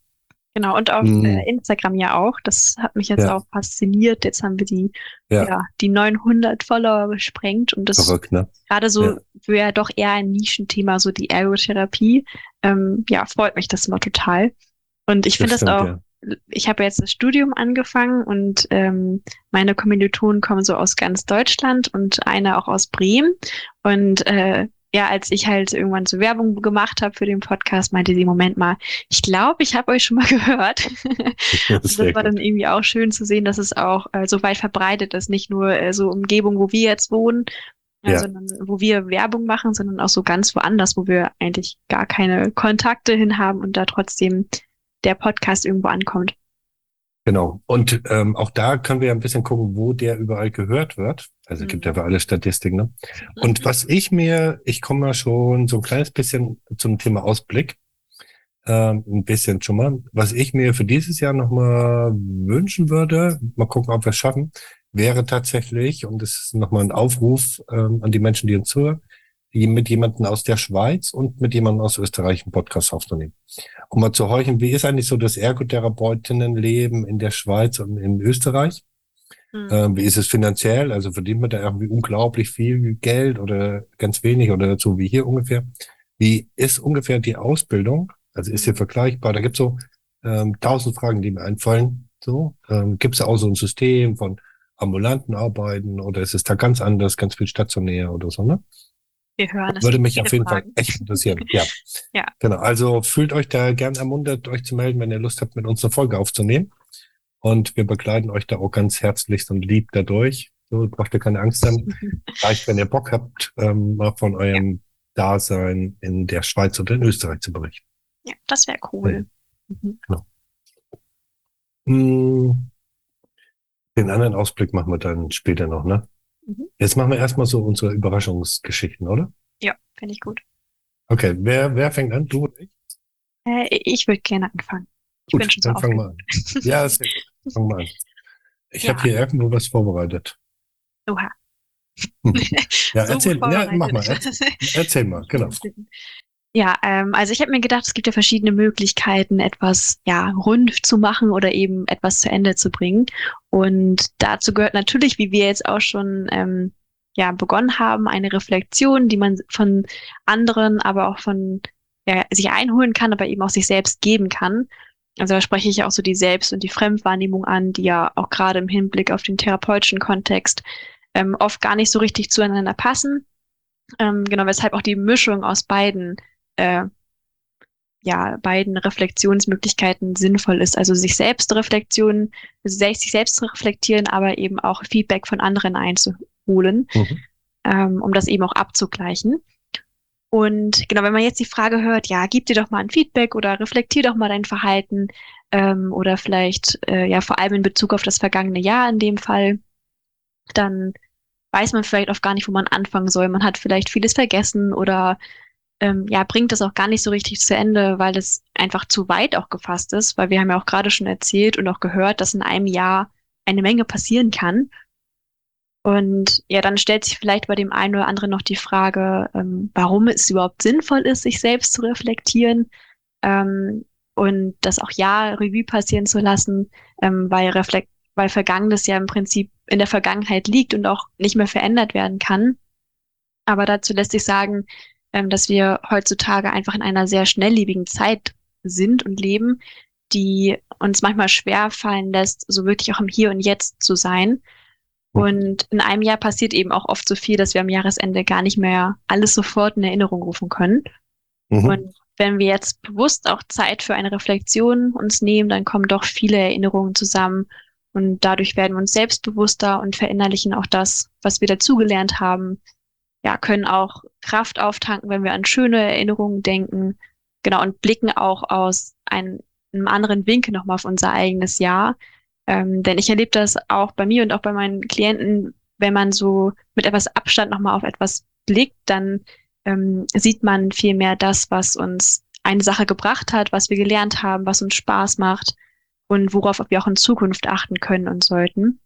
Genau, und auf äh, Instagram ja auch. Das hat mich jetzt ja. auch fasziniert. Jetzt haben wir die, ja. ja die 900 Follower gesprengt und das Verrückt, ne? gerade so ja. wäre doch eher ein Nischenthema, so die Ergotherapie. Ähm, ja, freut mich das immer total. Und ich finde das, das auch, ja. ich habe jetzt das Studium angefangen und ähm, meine Kommilitonen kommen so aus ganz Deutschland und eine auch aus Bremen. Und äh, ja, als ich halt irgendwann so Werbung gemacht habe für den Podcast, meinte sie, Moment mal, ich glaube, ich habe euch schon mal gehört. das war dann irgendwie auch schön zu sehen, dass es auch äh, so weit verbreitet ist, nicht nur äh, so Umgebung, wo wir jetzt wohnen, ja, ja. sondern wo wir Werbung machen, sondern auch so ganz woanders, wo wir eigentlich gar keine Kontakte hin haben und da trotzdem der Podcast irgendwo ankommt. Genau. Und ähm, auch da können wir ein bisschen gucken, wo der überall gehört wird. Also mhm. gibt ja für alle Statistiken. Ne? Und was ich mir, ich komme mal schon so ein kleines bisschen zum Thema Ausblick. Ähm, ein bisschen schon mal. Was ich mir für dieses Jahr nochmal wünschen würde, mal gucken, ob wir es schaffen, wäre tatsächlich, und das ist nochmal ein Aufruf ähm, an die Menschen, die uns zuhören, mit jemandem aus der Schweiz und mit jemandem aus Österreich einen Podcast aufzunehmen. Um mal zu horchen, wie ist eigentlich so das Ergotherapeutinnenleben in der Schweiz und in Österreich? Mhm. Ähm, wie ist es finanziell? Also verdient man da irgendwie unglaublich viel Geld oder ganz wenig oder so wie hier ungefähr? Wie ist ungefähr die Ausbildung? Also ist sie mhm. vergleichbar? Da gibt es so ähm, tausend Fragen, die mir einfallen. So, ähm, gibt es auch so ein System von ambulanten Arbeiten oder ist es da ganz anders, ganz viel stationär oder so, ne? Wir hören das. Würde mich auf jeden Fragen. Fall echt interessieren. Ja. ja. Genau. Also fühlt euch da gern ermuntert, euch zu melden, wenn ihr Lust habt, mit uns eine Folge aufzunehmen. Und wir begleiten euch da auch ganz herzlichst und lieb dadurch. So braucht ihr keine Angst haben. Reicht, wenn ihr Bock habt, ähm, mal von eurem ja. Dasein in der Schweiz oder in Österreich zu berichten. Ja, das wäre cool. Ja. Mhm. Genau. Hm, den anderen Ausblick machen wir dann später noch, ne? Mhm. Jetzt machen wir erstmal so unsere Überraschungsgeschichten, oder? Ja, finde ich gut. Okay, wer, wer fängt an? Du oder ich? Äh, ich würde gerne anfangen. Ich gut, bin schon dann fangen wir an. Ja, sehr gut. Fangen wir an. Ich ja. habe hier irgendwo was vorbereitet. Oha. Hm. Ja, so erzähl, ja, mach mal. Erzähl, erzähl mal, genau. Ja, ähm, also ich habe mir gedacht, es gibt ja verschiedene Möglichkeiten, etwas ja rund zu machen oder eben etwas zu Ende zu bringen. Und dazu gehört natürlich, wie wir jetzt auch schon ähm, ja begonnen haben, eine Reflexion, die man von anderen, aber auch von ja, sich einholen kann, aber eben auch sich selbst geben kann. Also da spreche ich auch so die Selbst- und die Fremdwahrnehmung an, die ja auch gerade im Hinblick auf den therapeutischen Kontext ähm, oft gar nicht so richtig zueinander passen. Ähm, genau, weshalb auch die Mischung aus beiden äh, ja, beiden Reflexionsmöglichkeiten sinnvoll ist. Also sich selbst Reflexion, sich selbst reflektieren, aber eben auch Feedback von anderen einzuholen, mhm. ähm, um das eben auch abzugleichen. Und genau, wenn man jetzt die Frage hört, ja, gib dir doch mal ein Feedback oder reflektier doch mal dein Verhalten ähm, oder vielleicht äh, ja vor allem in Bezug auf das vergangene Jahr in dem Fall, dann weiß man vielleicht auch gar nicht, wo man anfangen soll. Man hat vielleicht vieles vergessen oder ähm, ja, bringt das auch gar nicht so richtig zu Ende, weil es einfach zu weit auch gefasst ist, weil wir haben ja auch gerade schon erzählt und auch gehört, dass in einem Jahr eine Menge passieren kann. Und ja, dann stellt sich vielleicht bei dem einen oder anderen noch die Frage, ähm, warum es überhaupt sinnvoll ist, sich selbst zu reflektieren ähm, und das auch ja Revue passieren zu lassen, ähm, weil Reflekt weil Vergangenes ja im Prinzip in der Vergangenheit liegt und auch nicht mehr verändert werden kann. Aber dazu lässt sich sagen, ähm, dass wir heutzutage einfach in einer sehr schnelllebigen Zeit sind und leben, die uns manchmal schwer fallen lässt, so wirklich auch im Hier und Jetzt zu sein. Und in einem Jahr passiert eben auch oft so viel, dass wir am Jahresende gar nicht mehr alles sofort in Erinnerung rufen können. Mhm. Und wenn wir jetzt bewusst auch Zeit für eine Reflexion uns nehmen, dann kommen doch viele Erinnerungen zusammen und dadurch werden wir uns selbstbewusster und verinnerlichen auch das, was wir dazugelernt haben, ja, können auch Kraft auftanken, wenn wir an schöne Erinnerungen denken. Genau, und blicken auch aus einem, einem anderen Winkel nochmal auf unser eigenes Jahr. Ähm, denn ich erlebe das auch bei mir und auch bei meinen Klienten, wenn man so mit etwas Abstand nochmal auf etwas blickt, dann ähm, sieht man viel mehr das, was uns eine Sache gebracht hat, was wir gelernt haben, was uns Spaß macht und worauf wir auch in Zukunft achten können und sollten.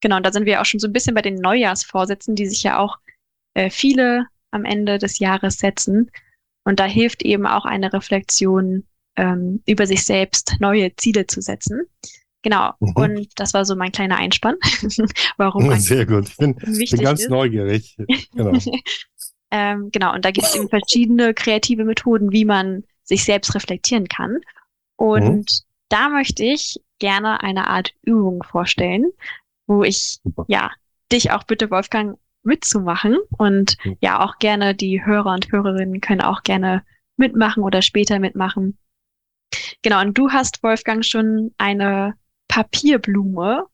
Genau, und da sind wir auch schon so ein bisschen bei den Neujahrsvorsätzen, die sich ja auch äh, viele am Ende des Jahres setzen. Und da hilft eben auch eine Reflexion ähm, über sich selbst, neue Ziele zu setzen. Genau. Mhm. Und das war so mein kleiner Einspann. Warum? Sehr gut. Ich bin, bin ganz ist. neugierig. Genau. ähm, genau. Und da gibt es eben verschiedene kreative Methoden, wie man sich selbst reflektieren kann. Und mhm. da möchte ich gerne eine Art Übung vorstellen, wo ich Super. ja dich auch bitte, Wolfgang, mitzumachen. Und mhm. ja, auch gerne die Hörer und Hörerinnen können auch gerne mitmachen oder später mitmachen. Genau, und du hast, Wolfgang, schon eine Papierblume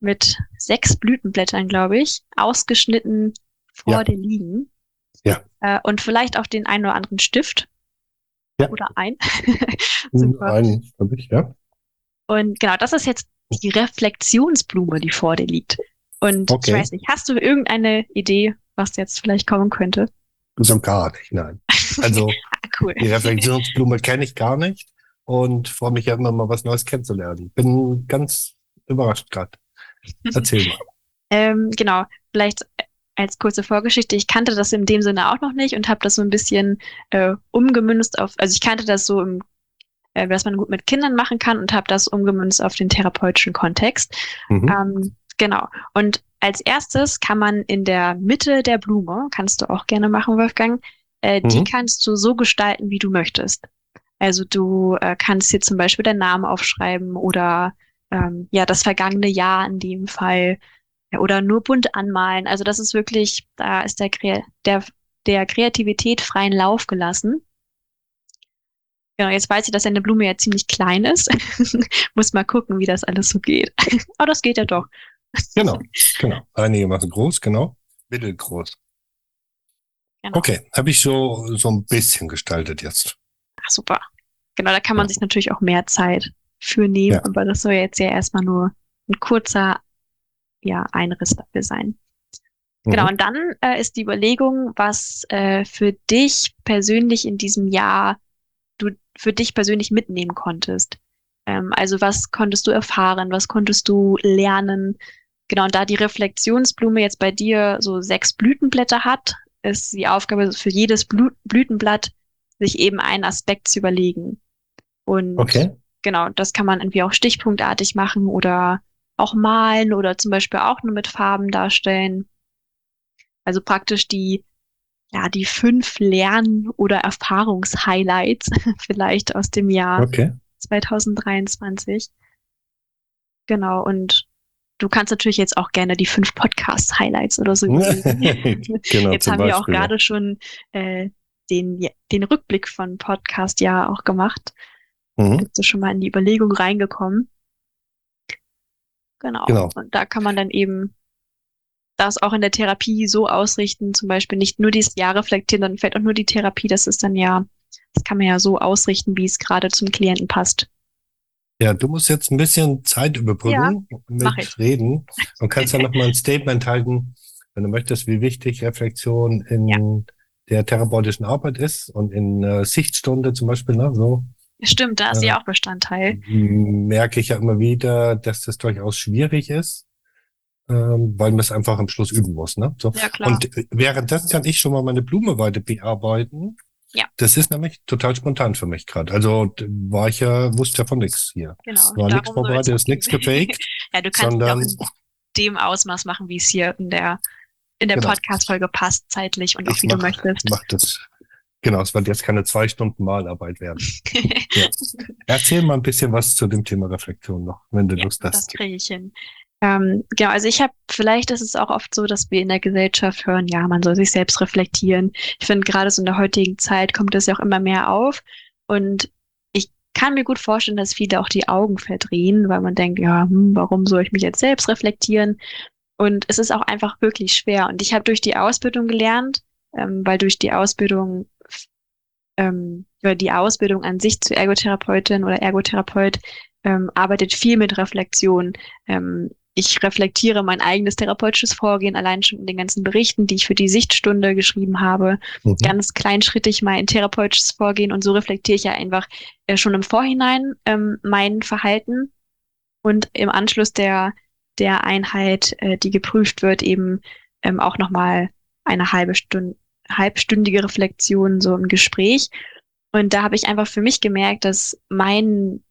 mit sechs Blütenblättern, glaube ich, ausgeschnitten vor ja. dir liegen. Ja. Äh, und vielleicht auch den einen oder anderen Stift. Ja. Oder ein. Super. Ein, habe ich, ja. Und genau, das ist jetzt die Reflexionsblume, die vor dir liegt. Und okay. ich weiß nicht, hast du irgendeine Idee, was jetzt vielleicht kommen könnte? So gar nicht, nein. Also ah, cool. die Reflexionsblume kenne ich gar nicht und freue mich ja immer mal was Neues kennenzulernen. Bin ganz überrascht gerade. Erzähl mal. ähm, genau, vielleicht als kurze Vorgeschichte, ich kannte das in dem Sinne auch noch nicht und habe das so ein bisschen äh, umgemünzt auf, also ich kannte das so im äh, was man gut mit Kindern machen kann und habe das umgemünzt auf den therapeutischen Kontext. Mhm. Ähm, genau. Und als erstes kann man in der Mitte der Blume, kannst du auch gerne machen, Wolfgang, äh, mhm. die kannst du so gestalten, wie du möchtest. Also du äh, kannst hier zum Beispiel deinen Namen aufschreiben oder ähm, ja das vergangene Jahr in dem Fall ja, oder nur bunt anmalen. Also das ist wirklich, da ist der, der, der Kreativität freien Lauf gelassen. Genau, jetzt weiß ich, dass eine Blume ja ziemlich klein ist. Muss mal gucken, wie das alles so geht. Aber das geht ja doch. genau, genau. Einigermaßen groß, genau. Mittelgroß. Genau. Okay, habe ich so, so ein bisschen gestaltet jetzt. Ach, super. Genau, da kann man sich natürlich auch mehr Zeit für nehmen, ja. aber das soll jetzt ja erstmal nur ein kurzer ja, Einriss dafür sein. Genau, mhm. und dann äh, ist die Überlegung, was äh, für dich persönlich in diesem Jahr du für dich persönlich mitnehmen konntest. Ähm, also was konntest du erfahren, was konntest du lernen? Genau, und da die Reflexionsblume jetzt bei dir so sechs Blütenblätter hat, ist die Aufgabe für jedes Blütenblatt, sich eben einen Aspekt zu überlegen. Und okay. genau, das kann man irgendwie auch stichpunktartig machen oder auch malen oder zum Beispiel auch nur mit Farben darstellen. Also praktisch die ja, die fünf Lern- oder Erfahrungshighlights vielleicht aus dem Jahr okay. 2023. Genau, und du kannst natürlich jetzt auch gerne die fünf Podcast-Highlights oder so genau, Jetzt haben wir auch gerade schon äh, den, den Rückblick von Podcast ja auch gemacht. Mhm. Bist du schon mal in die Überlegung reingekommen? Genau. genau. Und da kann man dann eben das auch in der Therapie so ausrichten, zum Beispiel nicht nur dieses Jahr reflektieren, dann fällt auch nur die Therapie, das ist dann ja, das kann man ja so ausrichten, wie es gerade zum Klienten passt. Ja, du musst jetzt ein bisschen Zeit überbrücken ja, mit Reden und kannst dann nochmal ein Statement halten, wenn du möchtest, wie wichtig Reflexion in ja. der therapeutischen Arbeit ist und in äh, Sichtstunde zum Beispiel, ne, so. Stimmt, da ist äh, ja auch Bestandteil. Merke ich ja immer wieder, dass das durchaus schwierig ist ähm, weil man es einfach am Schluss üben muss. Ne? So. Ja, klar. Und währenddessen kann ich schon mal meine Blume weiter bearbeiten. Ja. Das ist nämlich total spontan für mich gerade. Also war ich ja, wusste ja von nichts hier. Genau. War nichts vorbereitet, ist nichts gefaked. ja, du kannst sondern, auch in dem Ausmaß machen, wie es hier in der, in der genau. Podcast-Folge passt, zeitlich und auch ich wie mach, du möchtest. Mach das. Genau, es wird jetzt keine zwei Stunden Malarbeit werden. ja. Erzähl mal ein bisschen was zu dem Thema Reflexion noch, wenn du ja, Lust hast. Das kriege ich hin. Ähm, genau, also ich habe, vielleicht ist es auch oft so, dass wir in der Gesellschaft hören, ja, man soll sich selbst reflektieren. Ich finde, gerade so in der heutigen Zeit kommt das ja auch immer mehr auf. Und ich kann mir gut vorstellen, dass viele auch die Augen verdrehen, weil man denkt, ja, hm, warum soll ich mich jetzt selbst reflektieren? Und es ist auch einfach wirklich schwer. Und ich habe durch die Ausbildung gelernt, ähm, weil durch die Ausbildung, ähm, über die Ausbildung an sich zur Ergotherapeutin oder Ergotherapeut ähm, arbeitet viel mit Reflexion. Ähm, ich reflektiere mein eigenes therapeutisches Vorgehen allein schon in den ganzen Berichten, die ich für die Sichtstunde geschrieben habe. Mhm. Ganz kleinschrittig mein therapeutisches Vorgehen und so reflektiere ich ja einfach äh, schon im Vorhinein ähm, mein Verhalten und im Anschluss der, der Einheit, äh, die geprüft wird, eben ähm, auch nochmal eine halbe Stunde, halbstündige Reflexion so im Gespräch. Und da habe ich einfach für mich gemerkt, dass mein,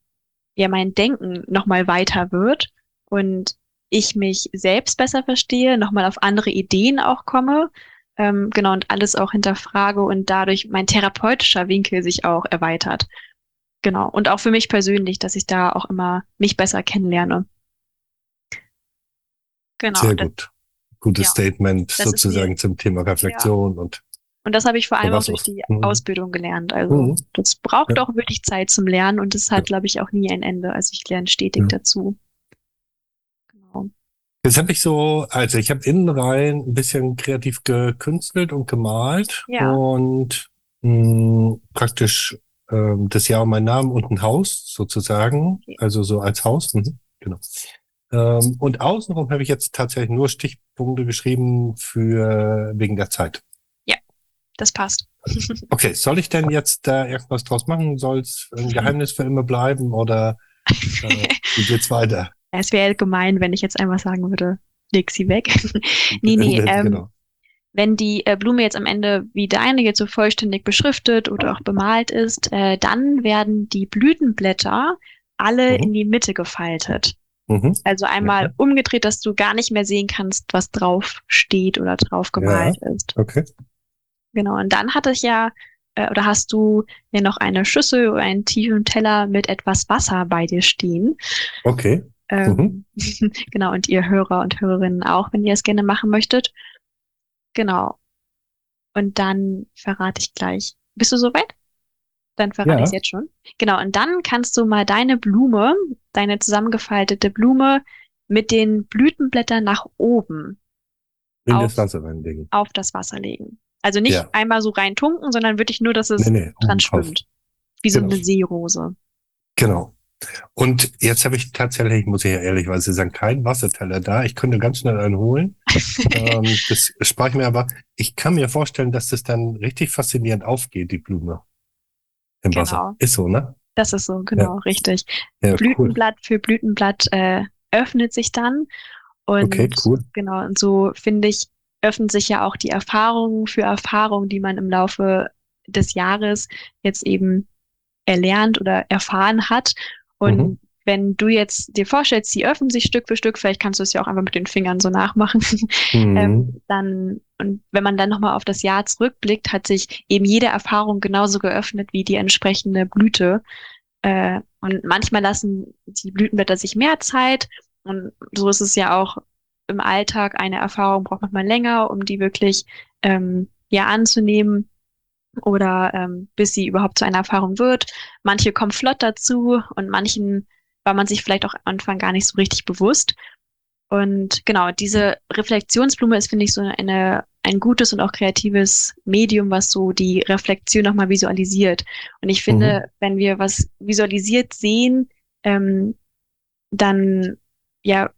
ja, mein Denken nochmal weiter wird und ich mich selbst besser verstehe, nochmal auf andere Ideen auch komme, ähm, genau, und alles auch hinterfrage und dadurch mein therapeutischer Winkel sich auch erweitert. Genau. Und auch für mich persönlich, dass ich da auch immer mich besser kennenlerne. Genau. Sehr gut. Gutes ja, Statement sozusagen zum Thema Reflexion ja. und und das habe ich vor allem auch durch die mhm. Ausbildung gelernt. Also mhm. das braucht ja. auch wirklich Zeit zum Lernen und es hat, glaube ich, auch nie ein Ende. Also ich lerne stetig dazu. Jetzt habe ich so, also ich habe innen rein ein bisschen kreativ gekünstelt und gemalt ja. und mh, hm, praktisch ähm, das Jahr mein Name und ein Haus sozusagen, okay. also so als Haus, mhm, genau. Ähm, und außenrum habe ich jetzt tatsächlich nur Stichpunkte geschrieben für wegen der Zeit. Ja, das passt. okay, soll ich denn jetzt da irgendwas draus machen? Soll es ein Geheimnis für immer bleiben oder äh, wie geht's weiter? Es wäre gemein, wenn ich jetzt einmal sagen würde, leg sie weg. nee, nee, ähm, genau. wenn die äh, Blume jetzt am Ende wie deine jetzt so vollständig beschriftet oder auch bemalt ist, äh, dann werden die Blütenblätter alle mhm. in die Mitte gefaltet. Mhm. Also einmal okay. umgedreht, dass du gar nicht mehr sehen kannst, was drauf steht oder drauf gemalt ja. ist. Okay. Genau, und dann hatte ich ja, äh, oder hast du ja noch eine Schüssel oder einen tiefen Teller mit etwas Wasser bei dir stehen. Okay. Ähm, mhm. genau, und ihr Hörer und Hörerinnen auch, wenn ihr es gerne machen möchtet. Genau. Und dann verrate ich gleich. Bist du soweit? Dann verrate ja. ich es jetzt schon. Genau, und dann kannst du mal deine Blume, deine zusammengefaltete Blume mit den Blütenblättern nach oben in auf, das Wasser reinlegen. Auf das Wasser legen. Also nicht ja. einmal so reintunken, sondern wirklich nur, dass es nee, nee, dran schwimmt. Wie so genau. eine Seerose. Genau. Und jetzt habe ich tatsächlich, muss ich ja ehrlichweise sagen, keinen Wasserteller da. Ich könnte ganz schnell einen holen. ähm, das spare ich mir aber. Ich kann mir vorstellen, dass das dann richtig faszinierend aufgeht, die Blume im genau. Wasser. Ist so, ne? Das ist so, genau, ja. richtig. Ja, Blütenblatt cool. für Blütenblatt äh, öffnet sich dann. Und okay, cool. Genau, und so finde ich, öffnet sich ja auch die Erfahrung für Erfahrung, die man im Laufe des Jahres jetzt eben erlernt oder erfahren hat. Und mhm. wenn du jetzt dir vorstellst, sie öffnen sich Stück für Stück, vielleicht kannst du es ja auch einfach mit den Fingern so nachmachen, mhm. ähm, dann, und wenn man dann nochmal auf das Jahr zurückblickt, hat sich eben jede Erfahrung genauso geöffnet wie die entsprechende Blüte. Äh, und manchmal lassen die Blütenblätter sich mehr Zeit. Und so ist es ja auch im Alltag. Eine Erfahrung braucht manchmal länger, um die wirklich ähm, ja anzunehmen oder ähm, bis sie überhaupt zu einer Erfahrung wird. Manche kommen flott dazu und manchen war man sich vielleicht auch am Anfang gar nicht so richtig bewusst. Und genau, diese Reflexionsblume ist, finde ich, so eine, ein gutes und auch kreatives Medium, was so die Reflexion nochmal visualisiert. Und ich finde, mhm. wenn wir was visualisiert sehen, ähm, dann ja,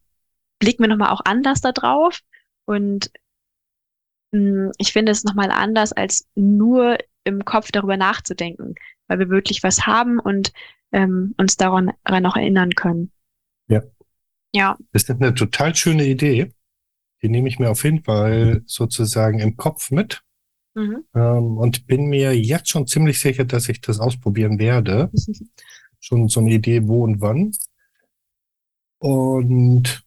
blicken wir nochmal auch anders da drauf. Und hm, ich finde es nochmal anders, als nur im Kopf darüber nachzudenken, weil wir wirklich was haben und ähm, uns daran, daran auch erinnern können. Ja. Ja. Das ist eine total schöne Idee. Die nehme ich mir auf jeden Fall sozusagen im Kopf mit. Mhm. Ähm, und bin mir jetzt schon ziemlich sicher, dass ich das ausprobieren werde. schon so eine Idee, wo und wann. Und mh,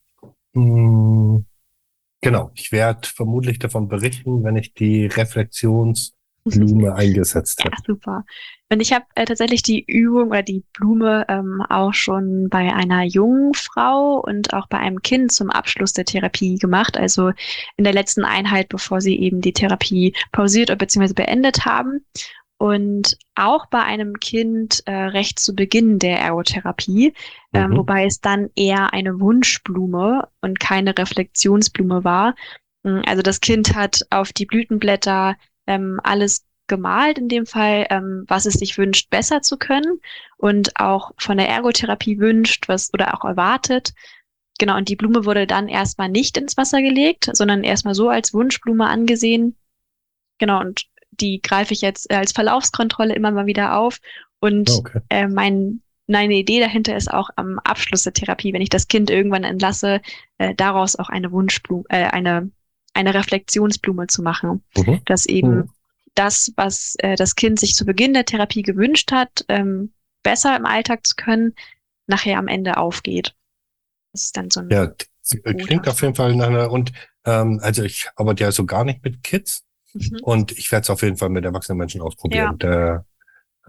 Genau, ich werde vermutlich davon berichten, wenn ich die Reflexionsblume eingesetzt habe. Ja, super. Und ich habe äh, tatsächlich die Übung oder die Blume ähm, auch schon bei einer jungen Frau und auch bei einem Kind zum Abschluss der Therapie gemacht. Also in der letzten Einheit, bevor sie eben die Therapie pausiert oder beziehungsweise beendet haben. Und auch bei einem Kind äh, recht zu Beginn der Ergotherapie, mhm. wobei es dann eher eine Wunschblume und keine Reflexionsblume war. Mm, also das Kind hat auf die Blütenblätter ähm, alles gemalt, in dem Fall, ähm, was es sich wünscht, besser zu können und auch von der Ergotherapie wünscht, was oder auch erwartet. Genau, und die Blume wurde dann erstmal nicht ins Wasser gelegt, sondern erstmal so als Wunschblume angesehen. Genau, und die greife ich jetzt äh, als Verlaufskontrolle immer mal wieder auf. Und oh, okay. äh, mein, meine Idee dahinter ist auch am Abschluss der Therapie, wenn ich das Kind irgendwann entlasse, äh, daraus auch eine Wunschblume, äh, eine, eine Reflexionsblume zu machen. Mhm. Dass eben mhm. das, was äh, das Kind sich zu Beginn der Therapie gewünscht hat, ähm, besser im Alltag zu können, nachher am Ende aufgeht. Das ist dann so ein ja, klingt auf jeden Fall nach einer, und ähm, also ich arbeite ja so gar nicht mit Kids. Mhm. Und ich werde es auf jeden Fall mit erwachsenen Menschen ausprobieren. Ja.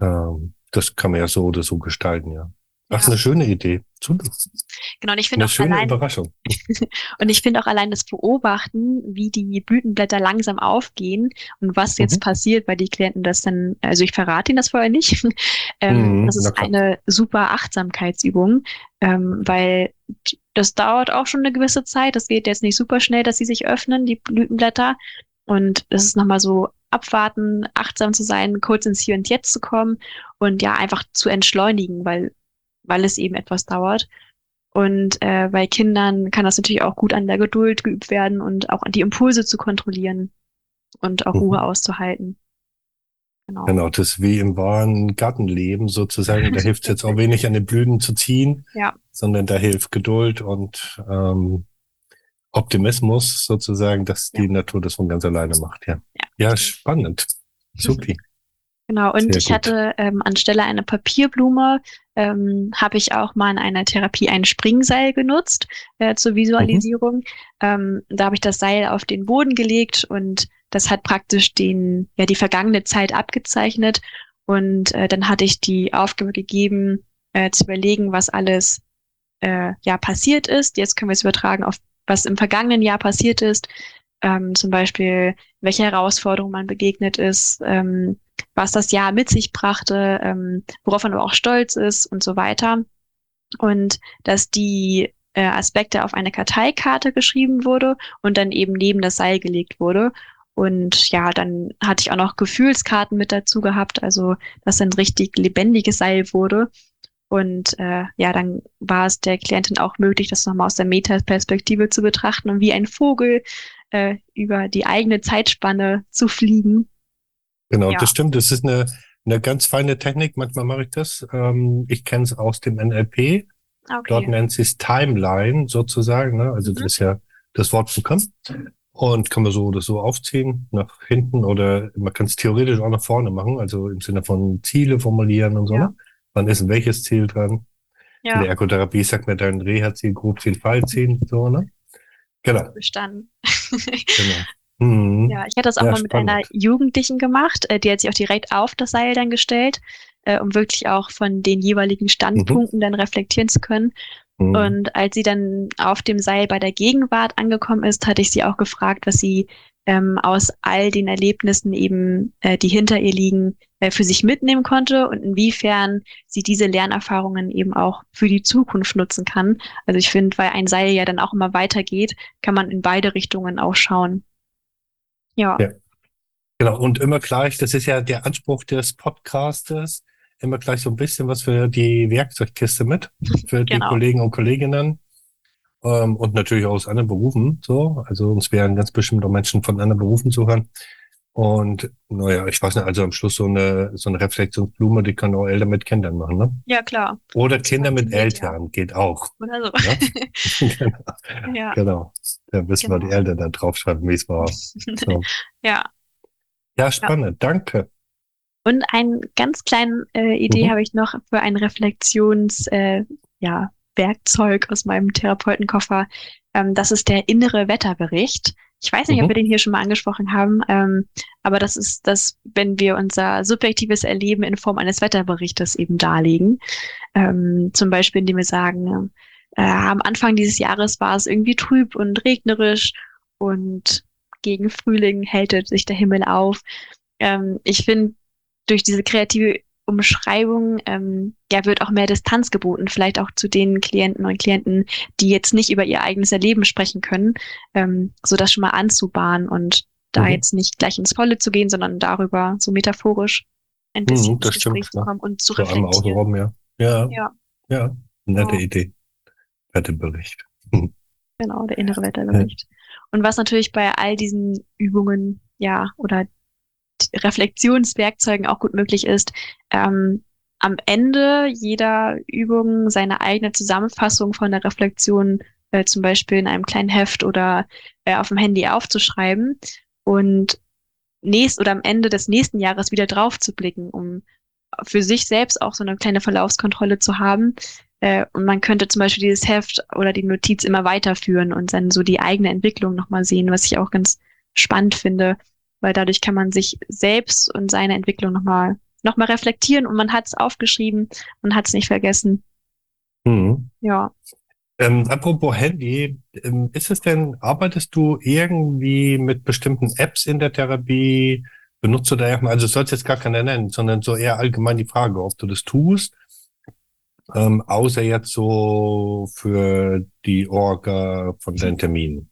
Der, ähm, das kann man ja so oder so gestalten, ja. Ach, ja. ist eine schöne Idee. Genau, und ich finde auch schöne allein, Überraschung. und ich finde auch allein das Beobachten, wie die Blütenblätter langsam aufgehen und was jetzt mhm. passiert, weil die Klienten das dann, also ich verrate ihnen das vorher nicht. ähm, mhm, das ist eine super Achtsamkeitsübung, ähm, weil das dauert auch schon eine gewisse Zeit. Das geht jetzt nicht super schnell, dass sie sich öffnen, die Blütenblätter. Und das ist nochmal so abwarten, achtsam zu sein, kurz ins Hier und Jetzt zu kommen und ja, einfach zu entschleunigen, weil, weil es eben etwas dauert. Und äh, bei Kindern kann das natürlich auch gut an der Geduld geübt werden und auch die Impulse zu kontrollieren und auch mhm. Ruhe auszuhalten. Genau. genau, das ist wie im wahren Gartenleben sozusagen. Da hilft es jetzt auch wenig an den Blüten zu ziehen, ja. sondern da hilft Geduld und ähm, Optimismus sozusagen, dass ja. die Natur das von ganz alleine macht, ja. Ja, ja spannend. Supi. Genau, und Sehr ich gut. hatte ähm, anstelle einer Papierblume, ähm, habe ich auch mal in einer Therapie ein Springseil genutzt äh, zur Visualisierung. Mhm. Ähm, da habe ich das Seil auf den Boden gelegt und das hat praktisch den, ja, die vergangene Zeit abgezeichnet. Und äh, dann hatte ich die Aufgabe gegeben, äh, zu überlegen, was alles äh, ja passiert ist. Jetzt können wir es übertragen auf was im vergangenen Jahr passiert ist. Ähm, zum Beispiel, welche Herausforderungen man begegnet ist, ähm, was das Jahr mit sich brachte, ähm, worauf man aber auch stolz ist und so weiter. Und dass die äh, Aspekte auf eine Karteikarte geschrieben wurde und dann eben neben das Seil gelegt wurde. Und ja, dann hatte ich auch noch Gefühlskarten mit dazu gehabt, also dass ein richtig lebendiges Seil wurde. Und äh, ja, dann war es der Klientin auch möglich, das nochmal aus der Metaperspektive zu betrachten und wie ein Vogel äh, über die eigene Zeitspanne zu fliegen Genau, ja. das stimmt. Das ist eine, eine ganz feine Technik. Manchmal mache ich das. Ähm, ich kenne es aus dem NLP. Okay. Dort nennt sie es Timeline sozusagen. Ne? Also mhm. das ist ja das Wort Programm. Und kann man so das so aufziehen nach hinten oder man kann es theoretisch auch nach vorne machen, also im Sinne von Ziele formulieren und so. Ja. Ne? Wann ist welches Ziel dran? Ja. In der Ergotherapie sagt man dann Reha-Ziel, Grobziel, Fallziel, so, ne? Genau. Bestanden. genau. Mhm. Ja, ich hatte das auch ja, mal mit spannend. einer Jugendlichen gemacht, äh, die hat sich auch direkt auf das Seil dann gestellt, äh, um wirklich auch von den jeweiligen Standpunkten mhm. dann reflektieren zu können. Mhm. Und als sie dann auf dem Seil bei der Gegenwart angekommen ist, hatte ich sie auch gefragt, was sie ähm, aus all den Erlebnissen eben, äh, die hinter ihr liegen, für sich mitnehmen konnte und inwiefern sie diese Lernerfahrungen eben auch für die Zukunft nutzen kann. Also ich finde, weil ein Seil ja dann auch immer weitergeht, kann man in beide Richtungen auch schauen. Ja. ja. Genau, und immer gleich, das ist ja der Anspruch des Podcasters, immer gleich so ein bisschen was für die Werkzeugkiste mit, für genau. die Kollegen und Kolleginnen. Ähm, und natürlich auch aus anderen Berufen, so. Also uns werden ganz bestimmt auch Menschen von anderen Berufen zuhören. Und naja, ich weiß nicht, also am Schluss so eine, so eine Reflexionsblume, die kann auch Eltern mit Kindern machen, ne? Ja, klar. Oder Kinder mit Eltern, ja. geht auch. Oder so. Ja? genau. Ja. genau. Da müssen genau. wir die Eltern da draufschreiben, wie es war. So. ja. Ja, spannend, danke. Und eine ganz kleine äh, Idee mhm. habe ich noch für ein Reflexions, äh, ja, Werkzeug aus meinem Therapeutenkoffer. Ähm, das ist der innere Wetterbericht. Ich weiß nicht, mhm. ob wir den hier schon mal angesprochen haben, ähm, aber das ist das, wenn wir unser subjektives Erleben in Form eines Wetterberichtes eben darlegen. Ähm, zum Beispiel, indem wir sagen, äh, am Anfang dieses Jahres war es irgendwie trüb und regnerisch und gegen Frühling hältet sich der Himmel auf. Ähm, ich finde, durch diese kreative Umschreibung ähm, ja, wird auch mehr Distanz geboten, vielleicht auch zu den Klienten und Klienten, die jetzt nicht über ihr eigenes Erleben sprechen können, ähm, so das schon mal anzubahnen und da mhm. jetzt nicht gleich ins Volle zu gehen, sondern darüber so metaphorisch ein bisschen mhm, das ins Gespräch zu kommen und zu so reflektieren. Außenraum, ja. Ja, ja. ja. nette ja. Idee. Wetterbericht. genau, der innere Wetterbericht. Ja. Und was natürlich bei all diesen Übungen, ja, oder Reflexionswerkzeugen auch gut möglich ist, ähm, am Ende jeder Übung seine eigene Zusammenfassung von der Reflexion äh, zum Beispiel in einem kleinen Heft oder äh, auf dem Handy aufzuschreiben und nächst oder am Ende des nächsten Jahres wieder drauf zu blicken, um für sich selbst auch so eine kleine Verlaufskontrolle zu haben. Äh, und man könnte zum Beispiel dieses Heft oder die Notiz immer weiterführen und dann so die eigene Entwicklung nochmal sehen, was ich auch ganz spannend finde, weil dadurch kann man sich selbst und seine Entwicklung nochmal noch mal reflektieren und man hat es aufgeschrieben und hat es nicht vergessen. Mhm. Ja. Ähm, apropos Handy, ähm, ist es denn, arbeitest du irgendwie mit bestimmten Apps in der Therapie? Benutzt du da irgendwann, also sollst jetzt gar keine nennen, sondern so eher allgemein die Frage, ob du das tust, ähm, außer jetzt so für die Orga von deinen Terminen.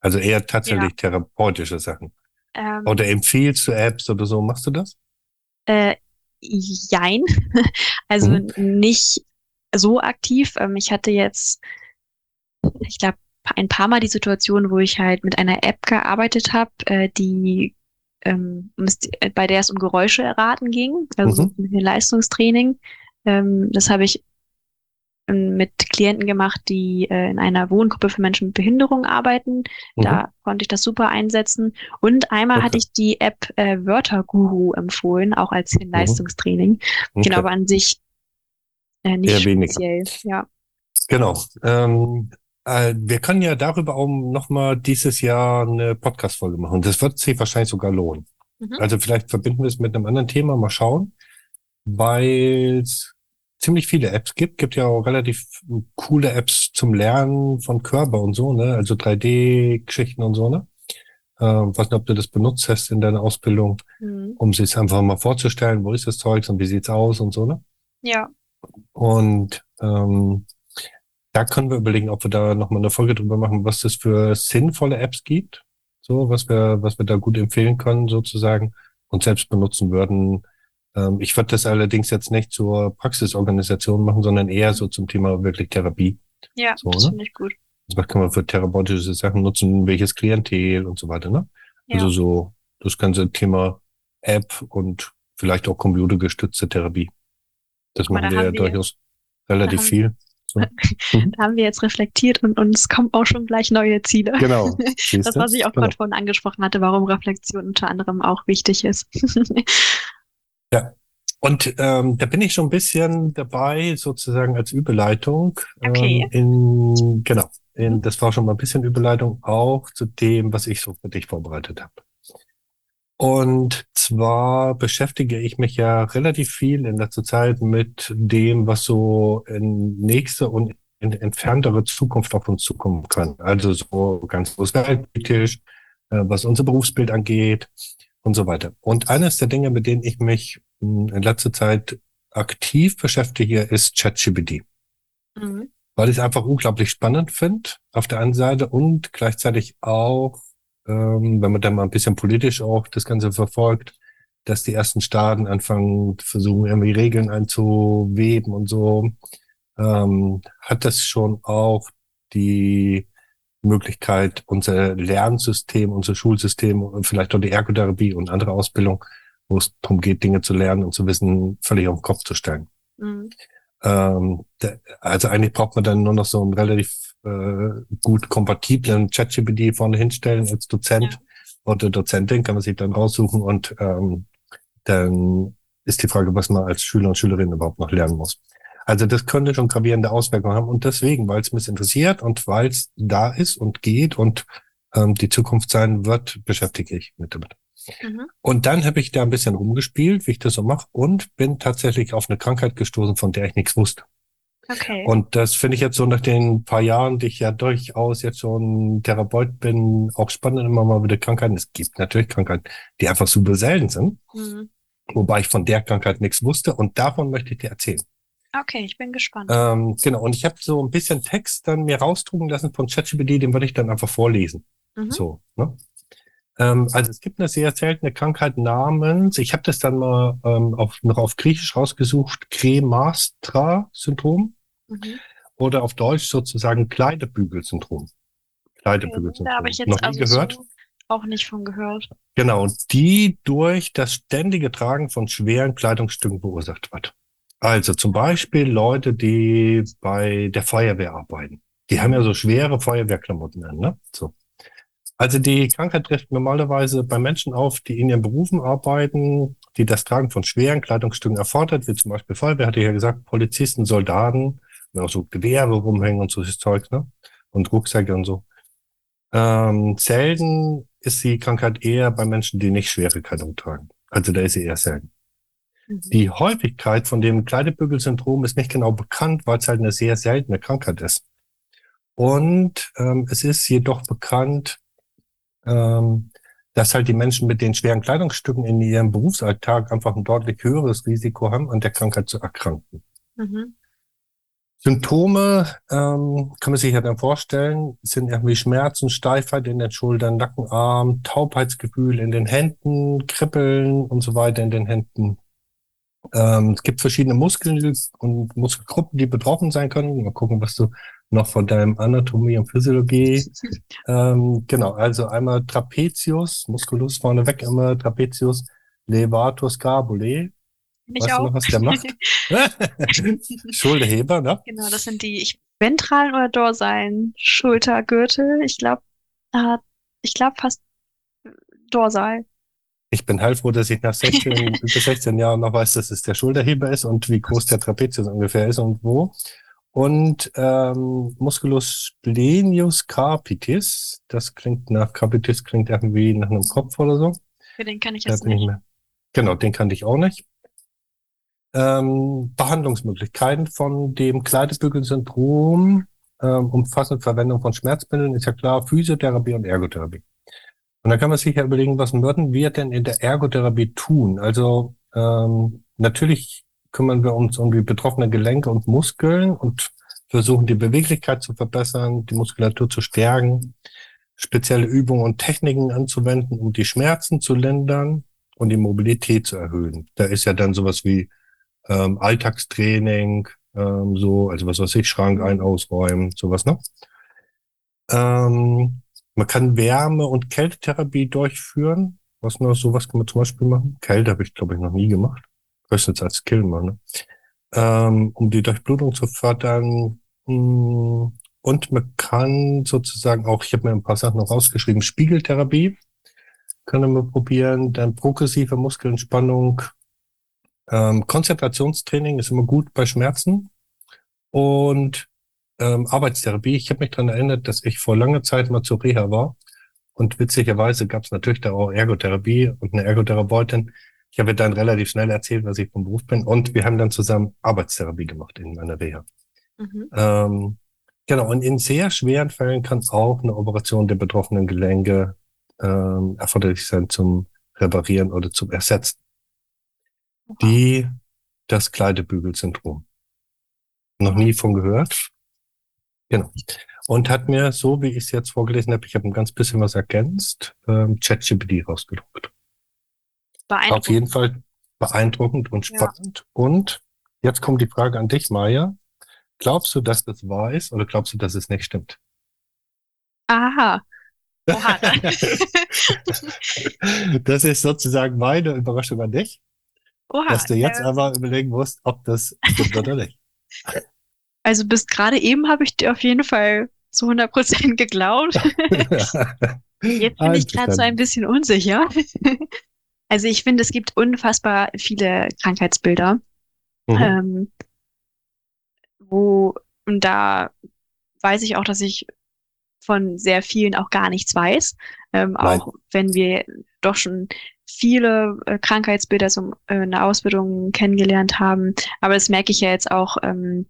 Also eher tatsächlich ja. therapeutische Sachen. Ähm, oder empfiehlst du Apps oder so? Machst du das? Äh, jein. also mhm. nicht so aktiv. Ähm, ich hatte jetzt, ich glaube, ein paar Mal die Situation, wo ich halt mit einer App gearbeitet habe, äh, die ähm, bei der es um Geräusche erraten ging, also mhm. dem Leistungstraining. Ähm, das habe ich mit Klienten gemacht, die äh, in einer Wohngruppe für Menschen mit Behinderung arbeiten. Mhm. Da konnte ich das super einsetzen. Und einmal okay. hatte ich die App äh, Wörterguru empfohlen, auch als mhm. Leistungstraining. Okay. Genau, aber an sich äh, nicht Eher speziell. Weniger. Ja. Genau. Ähm, äh, wir können ja darüber auch nochmal dieses Jahr eine Podcast-Folge machen. Das wird sich wahrscheinlich sogar lohnen. Mhm. Also vielleicht verbinden wir es mit einem anderen Thema, mal schauen, weil ziemlich viele Apps gibt. Gibt ja auch relativ coole Apps zum Lernen von Körper und so, ne? Also 3D-Geschichten und so, ne? Ähm, weiß nicht, ob du das benutzt hast in deiner Ausbildung, mhm. um sich einfach mal vorzustellen, wo ist das Zeug und wie sieht's aus und so, ne? Ja. Und ähm, da können wir überlegen, ob wir da nochmal eine Folge drüber machen, was es für sinnvolle Apps gibt, so, was wir, was wir da gut empfehlen können, sozusagen, und selbst benutzen würden. Ähm, ich würde das allerdings jetzt nicht zur Praxisorganisation machen, sondern eher so zum Thema wirklich Therapie. Ja, so, das ne? finde ich gut. Was kann man für therapeutische Sachen nutzen, welches Klientel und so weiter, ne? Ja. Also so das ganze Thema App und vielleicht auch computergestützte Therapie. Das machen wir ja durchaus relativ viel. So. da haben wir jetzt reflektiert und uns kommen auch schon gleich neue Ziele. Genau. das, was ich auch genau. gerade vorhin angesprochen hatte, warum Reflexion unter anderem auch wichtig ist. ja. Und ähm, da bin ich schon ein bisschen dabei, sozusagen als Überleitung. Okay. Ähm, in, genau. In, das war schon mal ein bisschen Überleitung auch zu dem, was ich so für dich vorbereitet habe. Und zwar beschäftige ich mich ja relativ viel in letzter Zeit mit dem, was so in nächste und in entferntere Zukunft auf uns zukommen kann. Also so ganz weltpolitisch, äh, was unser Berufsbild angeht und so weiter. Und eines der Dinge, mit denen ich mich in letzter Zeit aktiv beschäftige, ist ChatGPT. Mhm. Weil ich es einfach unglaublich spannend finde, auf der einen Seite und gleichzeitig auch ähm, wenn man dann mal ein bisschen politisch auch das Ganze verfolgt, dass die ersten Staaten anfangen, versuchen irgendwie Regeln einzuweben und so, ähm, hat das schon auch die Möglichkeit, unser Lernsystem, unser Schulsystem und vielleicht auch die Ergotherapie und andere Ausbildung, wo es darum geht, Dinge zu lernen und zu wissen, völlig auf den Kopf zu stellen. Mhm. Ähm, also eigentlich braucht man dann nur noch so ein relativ äh, gut kompatiblen ChatGPT vorne hinstellen als Dozent ja. oder Dozentin, kann man sich dann raussuchen und ähm, dann ist die Frage, was man als Schüler und Schülerin überhaupt noch lernen muss. Also das könnte schon gravierende Auswirkungen haben und deswegen, weil es mich interessiert und weil es da ist und geht und ähm, die Zukunft sein wird, beschäftige ich mich damit. Mhm. Und dann habe ich da ein bisschen rumgespielt, wie ich das so mache, und bin tatsächlich auf eine Krankheit gestoßen, von der ich nichts wusste. Okay. Und das finde ich jetzt so nach den paar Jahren, die ich ja durchaus jetzt schon Therapeut bin, auch spannend immer mal wieder Krankheiten. Es gibt natürlich Krankheiten, die einfach super selten sind. Mhm. Wobei ich von der Krankheit nichts wusste und davon möchte ich dir erzählen. Okay, ich bin gespannt. Ähm, genau, und ich habe so ein bisschen Text dann mir rausdrucken lassen von ChatGPT, den würde ich dann einfach vorlesen. Mhm. So, ne? Ähm, also es gibt eine sehr seltene Krankheit namens, ich habe das dann mal ähm, auf, noch auf Griechisch rausgesucht, Cremastra-Syndrom. Mhm. Oder auf Deutsch sozusagen Kleidebügelsyndrom. Kleidebügelsyndrom. Da habe ich jetzt Noch nie also gehört? So auch nicht von gehört. Genau, die durch das ständige Tragen von schweren Kleidungsstücken beursacht wird. Also zum Beispiel Leute, die bei der Feuerwehr arbeiten. Die haben ja so schwere Feuerwehrklamotten an, ne? So. Also die Krankheit trifft normalerweise bei Menschen auf, die in ihren Berufen arbeiten, die das Tragen von schweren Kleidungsstücken erfordert, wie zum Beispiel Feuerwehr, hatte ich ja gesagt, Polizisten, Soldaten, auch so Gewehre rumhängen und so das Zeug, ne? Und Rucksäcke und so. Ähm, selten ist die Krankheit eher bei Menschen, die nicht schwere Kleidung tragen. Also da ist sie eher selten. Mhm. Die Häufigkeit von dem Kleidebügelsyndrom ist nicht genau bekannt, weil es halt eine sehr seltene Krankheit ist. Und ähm, es ist jedoch bekannt, ähm, dass halt die Menschen mit den schweren Kleidungsstücken in ihrem Berufsalltag einfach ein deutlich höheres Risiko haben, an der Krankheit zu erkranken. Mhm. Symptome ähm, kann man sich ja dann vorstellen, sind irgendwie Schmerzen, Steifheit in den Schultern, Nackenarm, Taubheitsgefühl in den Händen, Kribbeln und so weiter in den Händen. Ähm, es gibt verschiedene Muskeln und Muskelgruppen, die betroffen sein können. Mal gucken, was du noch von deinem Anatomie und Physiologie. ähm, genau, also einmal Trapezius, Musculus vorneweg immer Trapezius, Levator scapulae Ich weißt auch. du noch, was der macht? Schulterheber, ne? Genau, das sind die ich, ventralen oder dorsalen Schultergürtel. Ich glaube, äh, ich glaube fast dorsal. Ich bin heilfroh, dass ich nach 16, über 16 Jahren noch weiß, dass es der Schulterheber ist und wie groß der Trapezius ungefähr ist und wo. Und ähm, Musculus splenius capitis, das klingt nach Capitis, klingt irgendwie nach einem Kopf oder so. Für den kann ich jetzt nicht. mir. Genau, den kannte ich auch nicht. Ähm, Behandlungsmöglichkeiten von dem Kleidebügelsyndrom ähm, umfassen Verwendung von Schmerzmitteln, ist ja klar, Physiotherapie und Ergotherapie. Und da kann man sich ja überlegen, was würden wir denn in der Ergotherapie tun? Also ähm, natürlich kümmern wir uns um die betroffenen Gelenke und Muskeln und versuchen die Beweglichkeit zu verbessern, die Muskulatur zu stärken, spezielle Übungen und Techniken anzuwenden, um die Schmerzen zu lindern und die Mobilität zu erhöhen. Da ist ja dann sowas wie ähm, Alltagstraining, ähm, so, also was weiß ich, Schrank ein, ausräumen, sowas, ne? Ähm, man kann Wärme- und Kältetherapie durchführen. Was noch, sowas kann man zum Beispiel machen. Kälte habe ich, glaube ich, noch nie gemacht. Höchstens als Skill mal, ne? Ähm, um die Durchblutung zu fördern. Mm, Und man kann sozusagen auch, ich habe mir ein paar Sachen noch rausgeschrieben, Spiegeltherapie können wir probieren, dann progressive Muskelentspannung, ähm, Konzentrationstraining ist immer gut bei Schmerzen und ähm, Arbeitstherapie. Ich habe mich daran erinnert, dass ich vor langer Zeit mal zur Reha war und witzigerweise gab es natürlich da auch Ergotherapie und eine Ergotherapeutin. Ich habe dann relativ schnell erzählt, was ich vom Beruf bin und wir haben dann zusammen Arbeitstherapie gemacht in meiner Reha. Mhm. Ähm, genau, und in sehr schweren Fällen kann auch eine Operation der betroffenen Gelenke ähm, erforderlich sein zum Reparieren oder zum Ersetzen. Die, das Kleidebügelsyndrom. Noch nie von gehört. Genau. Und hat mir, so wie ich es jetzt vorgelesen habe, ich habe ein ganz bisschen was ergänzt, ähm, ChatGPT rausgedruckt. Auf Beeindruckend. jeden Fall beeindruckend und Ja. spannend. Und jetzt kommt die Frage an dich, Maja. Glaubst du, dass das wahr ist oder glaubst du, dass es nicht stimmt? Aha. Oha. das ist sozusagen meine Überraschung an dich, Oha. dass du jetzt äh, aber überlegen musst, ob das stimmt oder nicht. Also bis gerade eben habe ich dir auf jeden Fall zu 100% geglaubt. Jetzt bin ich gerade so ein bisschen unsicher. Also ich finde, es gibt unfassbar viele Krankheitsbilder, Mhm. ähm, wo, und da weiß ich auch, dass ich von sehr vielen auch gar nichts weiß. Ähm, auch wenn wir doch schon viele äh, Krankheitsbilder so äh, in der Ausbildung kennengelernt haben. Aber das merke ich ja jetzt auch ähm,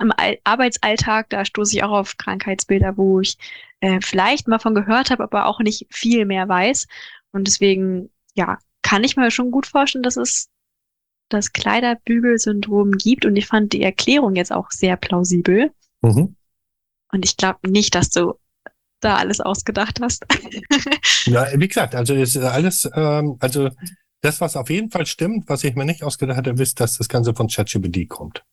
im Al Arbeitsalltag. Da stoße ich auch auf Krankheitsbilder, wo ich äh, vielleicht mal von gehört habe, aber auch nicht viel mehr weiß. Und deswegen, ja, kann ich mir schon gut vorstellen, dass es das Kleiderbügelsyndrom gibt. Und ich fand die Erklärung jetzt auch sehr plausibel. Mhm. Und ich glaube nicht, dass du da alles ausgedacht hast. Ja, wie gesagt, also ist alles, ähm, also das, was auf jeden Fall stimmt, was ich mir nicht ausgedacht hatte, ist, dass das Ganze von ChatGPT kommt.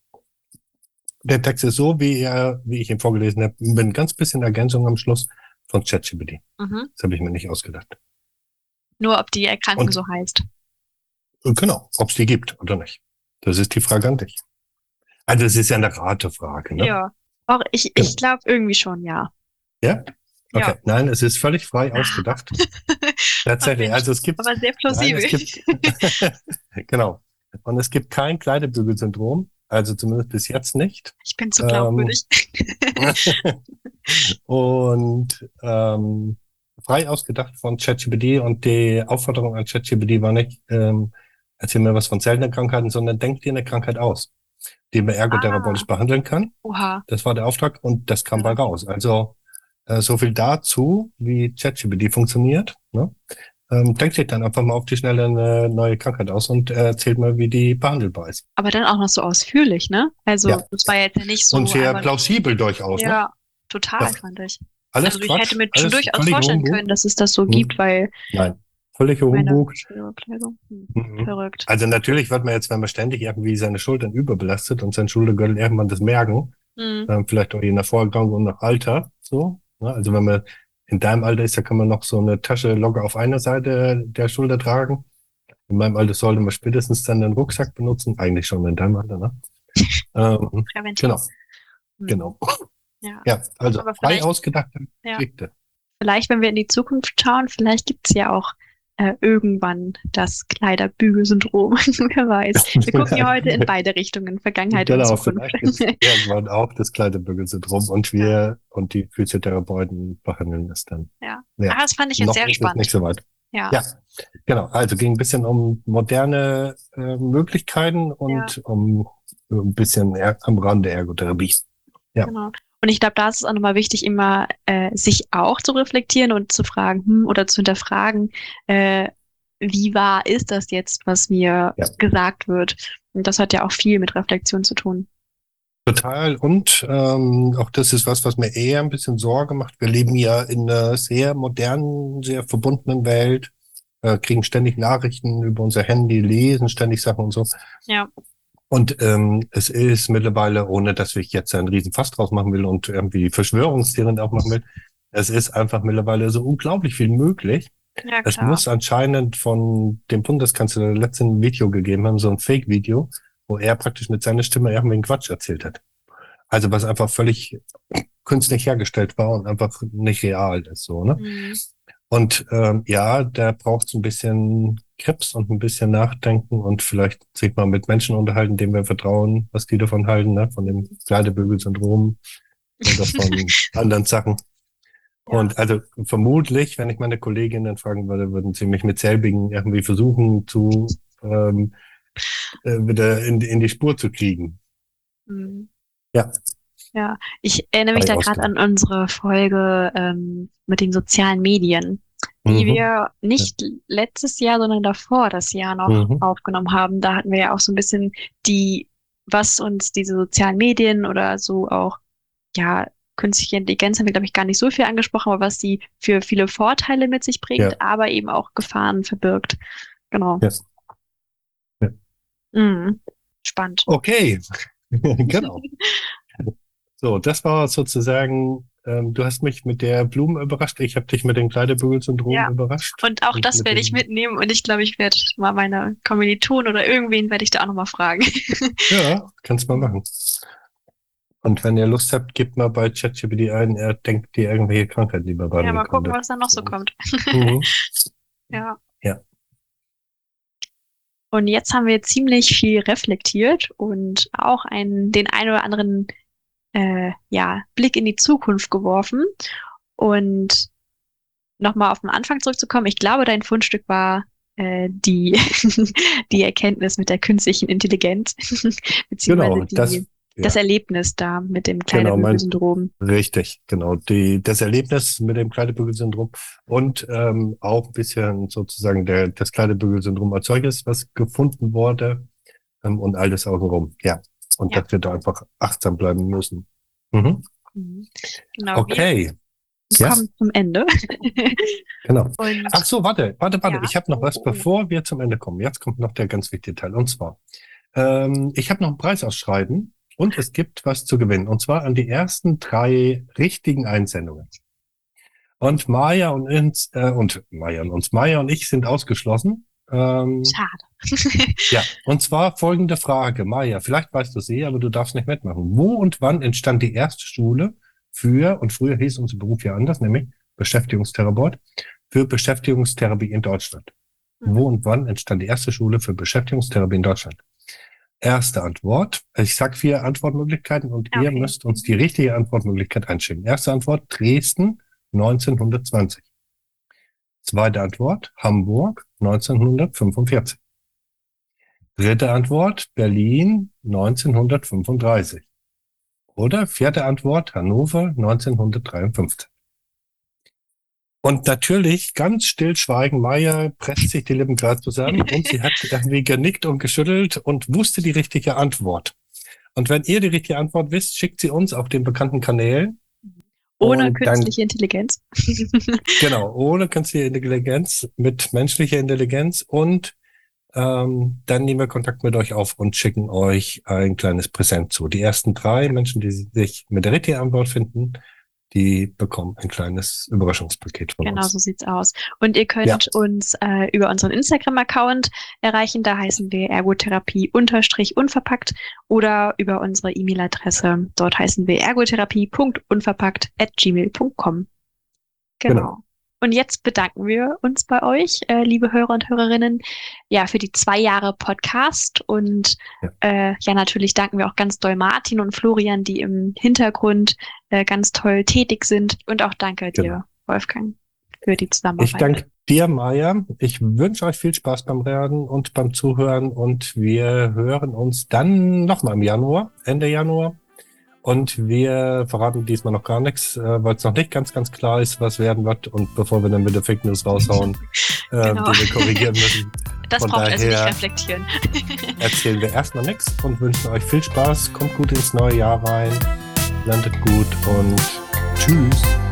Der Text ist so, wie er, wie ich ihn vorgelesen habe, mit ein ganz bisschen Ergänzung am Schluss von ChatGPT. Mhm. Das habe ich mir nicht ausgedacht. Nur ob die Erkrankung Und- so heißt. Genau, ob es die gibt oder nicht. Das ist die Frage an dich. Also es ist ja eine Ratefrage, ne? Ja. Auch ich, ich glaube irgendwie schon, ja. Ja? Okay. Ja. Nein, es ist völlig frei ausgedacht. Tatsächlich. Also es gibt Aber sehr Nein, plausibel. es gibt, genau. Und es gibt kein Kleidebügelsyndrom, also zumindest bis jetzt nicht. ich bin zu ähm, glaubwürdig. und ähm, frei ausgedacht von ChatGPT und die Aufforderung an ChatGPT war nicht, ähm, erzähl mir was von seltenen Krankheiten, sondern denk dir eine Krankheit aus, die man ergotherapeutisch behandeln kann. Oha. Das war der Auftrag und das kam bei raus. Also äh, so viel dazu, wie ChatGPT funktioniert. Ne? Ähm, denkt sich dann einfach mal auf die Schnelle eine neue Krankheit aus und äh, erzählt mal, wie die behandelbar ist. Aber dann auch noch so ausführlich, ne? Also, Ja. das war jetzt ja nicht so. und sehr plausibel durchaus. Ne? Ja, total, Ja. fand ich. Alles also, ich Quatsch, hätte mir schon durchaus vorstellen Humbug. können, dass es das so Hm. gibt, weil Nein, völliger Humbug. Hm, Mhm. verrückt. Also natürlich wird man jetzt, wenn man ständig irgendwie seine Schultern überbelastet und sein Schultergürtel irgendwann das merken, Hm. ähm, vielleicht auch je nach Vorerkrankung und nach Alter, so. Ne? Also wenn man in deinem Alter ist, da kann man noch so eine Tasche locker auf einer Seite der Schulter tragen. In meinem Alter sollte man spätestens dann den Rucksack benutzen. Eigentlich schon in deinem Alter, ne? ähm, genau. Mhm. Genau. Ja, ja also frei ausgedachte ja. Vielleicht, wenn wir in die Zukunft schauen, vielleicht gibt es ja auch äh, irgendwann das Kleiderbügelsyndrom. Wer weiß. Wir gucken ja heute in beide Richtungen, Vergangenheit genau, und Zukunft. Vielleicht ist irgendwann auch das Kleiderbügelsyndrom und wir ja. und die Physiotherapeuten behandeln das dann. Ja, ja. Ah, das fand ich jetzt Noch sehr spannend. Nicht so weit. Ja. ja, genau. Also ging ein bisschen um moderne äh, Möglichkeiten und ja. um ein bisschen am Rande Ergotherapie. Ja. Genau. Und ich glaube, da ist es auch nochmal wichtig, immer äh, sich auch zu reflektieren und zu fragen hm, oder zu hinterfragen, äh, wie wahr ist das jetzt, was mir ja. gesagt wird. Und das hat ja auch viel mit Reflexion zu tun. Total. Und ähm, auch das ist was, was mir eher ein bisschen Sorge macht. Wir leben ja in einer sehr modernen, sehr verbundenen Welt, äh, kriegen ständig Nachrichten über unser Handy, lesen ständig Sachen und so. Ja. Und ähm, es ist mittlerweile, ohne dass ich jetzt einen riesen Fass draus machen will und irgendwie Verschwörungstheorien auch machen will, es ist einfach mittlerweile so unglaublich viel möglich. Ja, es muss anscheinend von dem Bundeskanzler letzten Video gegeben haben, so ein Fake-Video, wo er praktisch mit seiner Stimme irgendwie Quatsch erzählt hat. Also was einfach völlig künstlich hergestellt war und einfach nicht real ist, so, ne? Mhm. Und ähm, ja, da braucht es ein bisschen Krebs und ein bisschen Nachdenken und vielleicht sich mal mit Menschen unterhalten, denen wir vertrauen, was die davon halten, ne? von dem Kleidebügel-Syndrom oder von anderen Sachen. Ja. Und also vermutlich, wenn ich meine Kolleginnen fragen würde, würden sie mich mit selbigen irgendwie versuchen zu ähm, äh, wieder in, in die Spur zu kriegen. Mhm. Ja. Ja, ich erinnere mich da gerade an unsere Folge ähm, mit den sozialen Medien, die mhm. wir nicht ja. letztes Jahr, sondern davor das Jahr noch mhm. aufgenommen haben. Da hatten wir ja auch so ein bisschen die, was uns diese sozialen Medien oder so auch, ja, künstliche Intelligenz haben wir, glaube ich, gar nicht so viel angesprochen, aber was sie für viele Vorteile mit sich bringt, ja. aber eben auch Gefahren verbirgt. Genau. Yes. Ja. Mhm. Spannend. Okay, genau. So, das war sozusagen, ähm, du hast mich mit der Blumen überrascht, ich habe dich mit dem Kleidebügelsyndrom ja. überrascht. Und auch und das werde ich mitnehmen und ich glaube, ich werde mal meine Kommilitonen oder irgendwen werde ich da auch nochmal fragen. ja, kannst mal machen. Und wenn ihr Lust habt, gebt mal bei ChatGPT ein, er denkt dir irgendwelche Krankheit lieber bei. Ja, mal gucken, was da noch so kommt. Mhm. ja. Ja. Und jetzt haben wir ziemlich viel reflektiert und auch einen, den ein oder anderen äh, ja, Blick in die Zukunft geworfen. Und nochmal auf den Anfang zurückzukommen, ich glaube, dein Fundstück war äh, die, die Erkenntnis mit der künstlichen Intelligenz, beziehungsweise genau, die, das, ja. das Erlebnis da mit dem Kleidebügelsyndrom. Genau, richtig, genau. Die, das Erlebnis mit dem Kleidebügelsyndrom und ähm, auch ein bisschen sozusagen der, das Kleidebügelsyndrom als solches, was gefunden wurde ähm, und alles außenrum. Ja, und ja. dass wir da einfach achtsam bleiben müssen. Mhm. mhm. Genau, okay. Wir kommen zum Ende. genau. Und, Ach so, warte, warte, warte. Ja. Ich habe noch was, bevor wir zum Ende kommen. Jetzt kommt noch der ganz wichtige Teil. Und zwar, ähm, ich habe noch einen Preis ausschreiben und es gibt was zu gewinnen. Und zwar an die ersten drei richtigen Einsendungen. Und Maya und uns, äh, und Maya und uns, Maya und ich sind ausgeschlossen. Ähm, Schade. ja, und zwar folgende Frage. Maja, vielleicht weißt du sie, aber du darfst nicht mitmachen. Wo und wann entstand die erste Schule für, und früher hieß unser Beruf ja anders, nämlich Beschäftigungstherapeut, für Beschäftigungstherapie in Deutschland? Mhm. Wo und wann entstand die erste Schule für Beschäftigungstherapie in Deutschland? Erste Antwort. Ich sag vier Antwortmöglichkeiten und okay. ihr müsst uns die richtige Antwortmöglichkeit einschicken. Erste Antwort, Dresden 1920. Zweite Antwort, Hamburg 1945. Dritte Antwort, Berlin 1935. Oder vierte Antwort, Hannover 1953. Und natürlich, ganz stillschweigen, Maya presst sich die Lippen gerade zusammen und sie hat irgendwie genickt und geschüttelt und wusste die richtige Antwort. Und wenn ihr die richtige Antwort wisst, schickt sie uns auf den bekannten Kanälen ohne künstliche dann, Intelligenz. genau, ohne künstliche Intelligenz, mit menschlicher Intelligenz und ähm, dann nehmen wir Kontakt mit euch auf und schicken euch ein kleines Präsent zu. Die ersten drei Menschen, die sich mit der richtigen Antwort finden, die bekommen ein kleines Überraschungspaket von genau uns. Genau so sieht's aus. Und ihr könnt ja. uns äh, über unseren Instagram-Account erreichen. Da heißen wir ergotherapie-unverpackt oder über unsere E-Mail-Adresse. Dort heißen wir ergotherapie.unverpackt at gmail.com. Genau. genau. Und jetzt bedanken wir uns bei euch, äh, liebe Hörer und Hörerinnen, ja, für die zwei Jahre Podcast. Und ja. Äh, ja, natürlich danken wir auch ganz doll Martin und Florian, die im Hintergrund äh, ganz toll tätig sind. Und auch danke genau. dir, Wolfgang, für die Zusammenarbeit. Ich danke dir, Maja. Ich wünsche euch viel Spaß beim Reden und beim Zuhören. Und wir hören uns dann nochmal im Januar, Ende Januar. Und wir verraten diesmal noch gar nichts, äh, weil es noch nicht ganz, ganz klar ist, was werden wird. Und bevor wir dann wieder Fake News raushauen, äh, genau. die wir korrigieren müssen. Das Von braucht also nicht reflektieren. erzählen wir erstmal nichts und wünschen euch viel Spaß. Kommt gut ins neue Jahr rein. Landet gut und tschüss.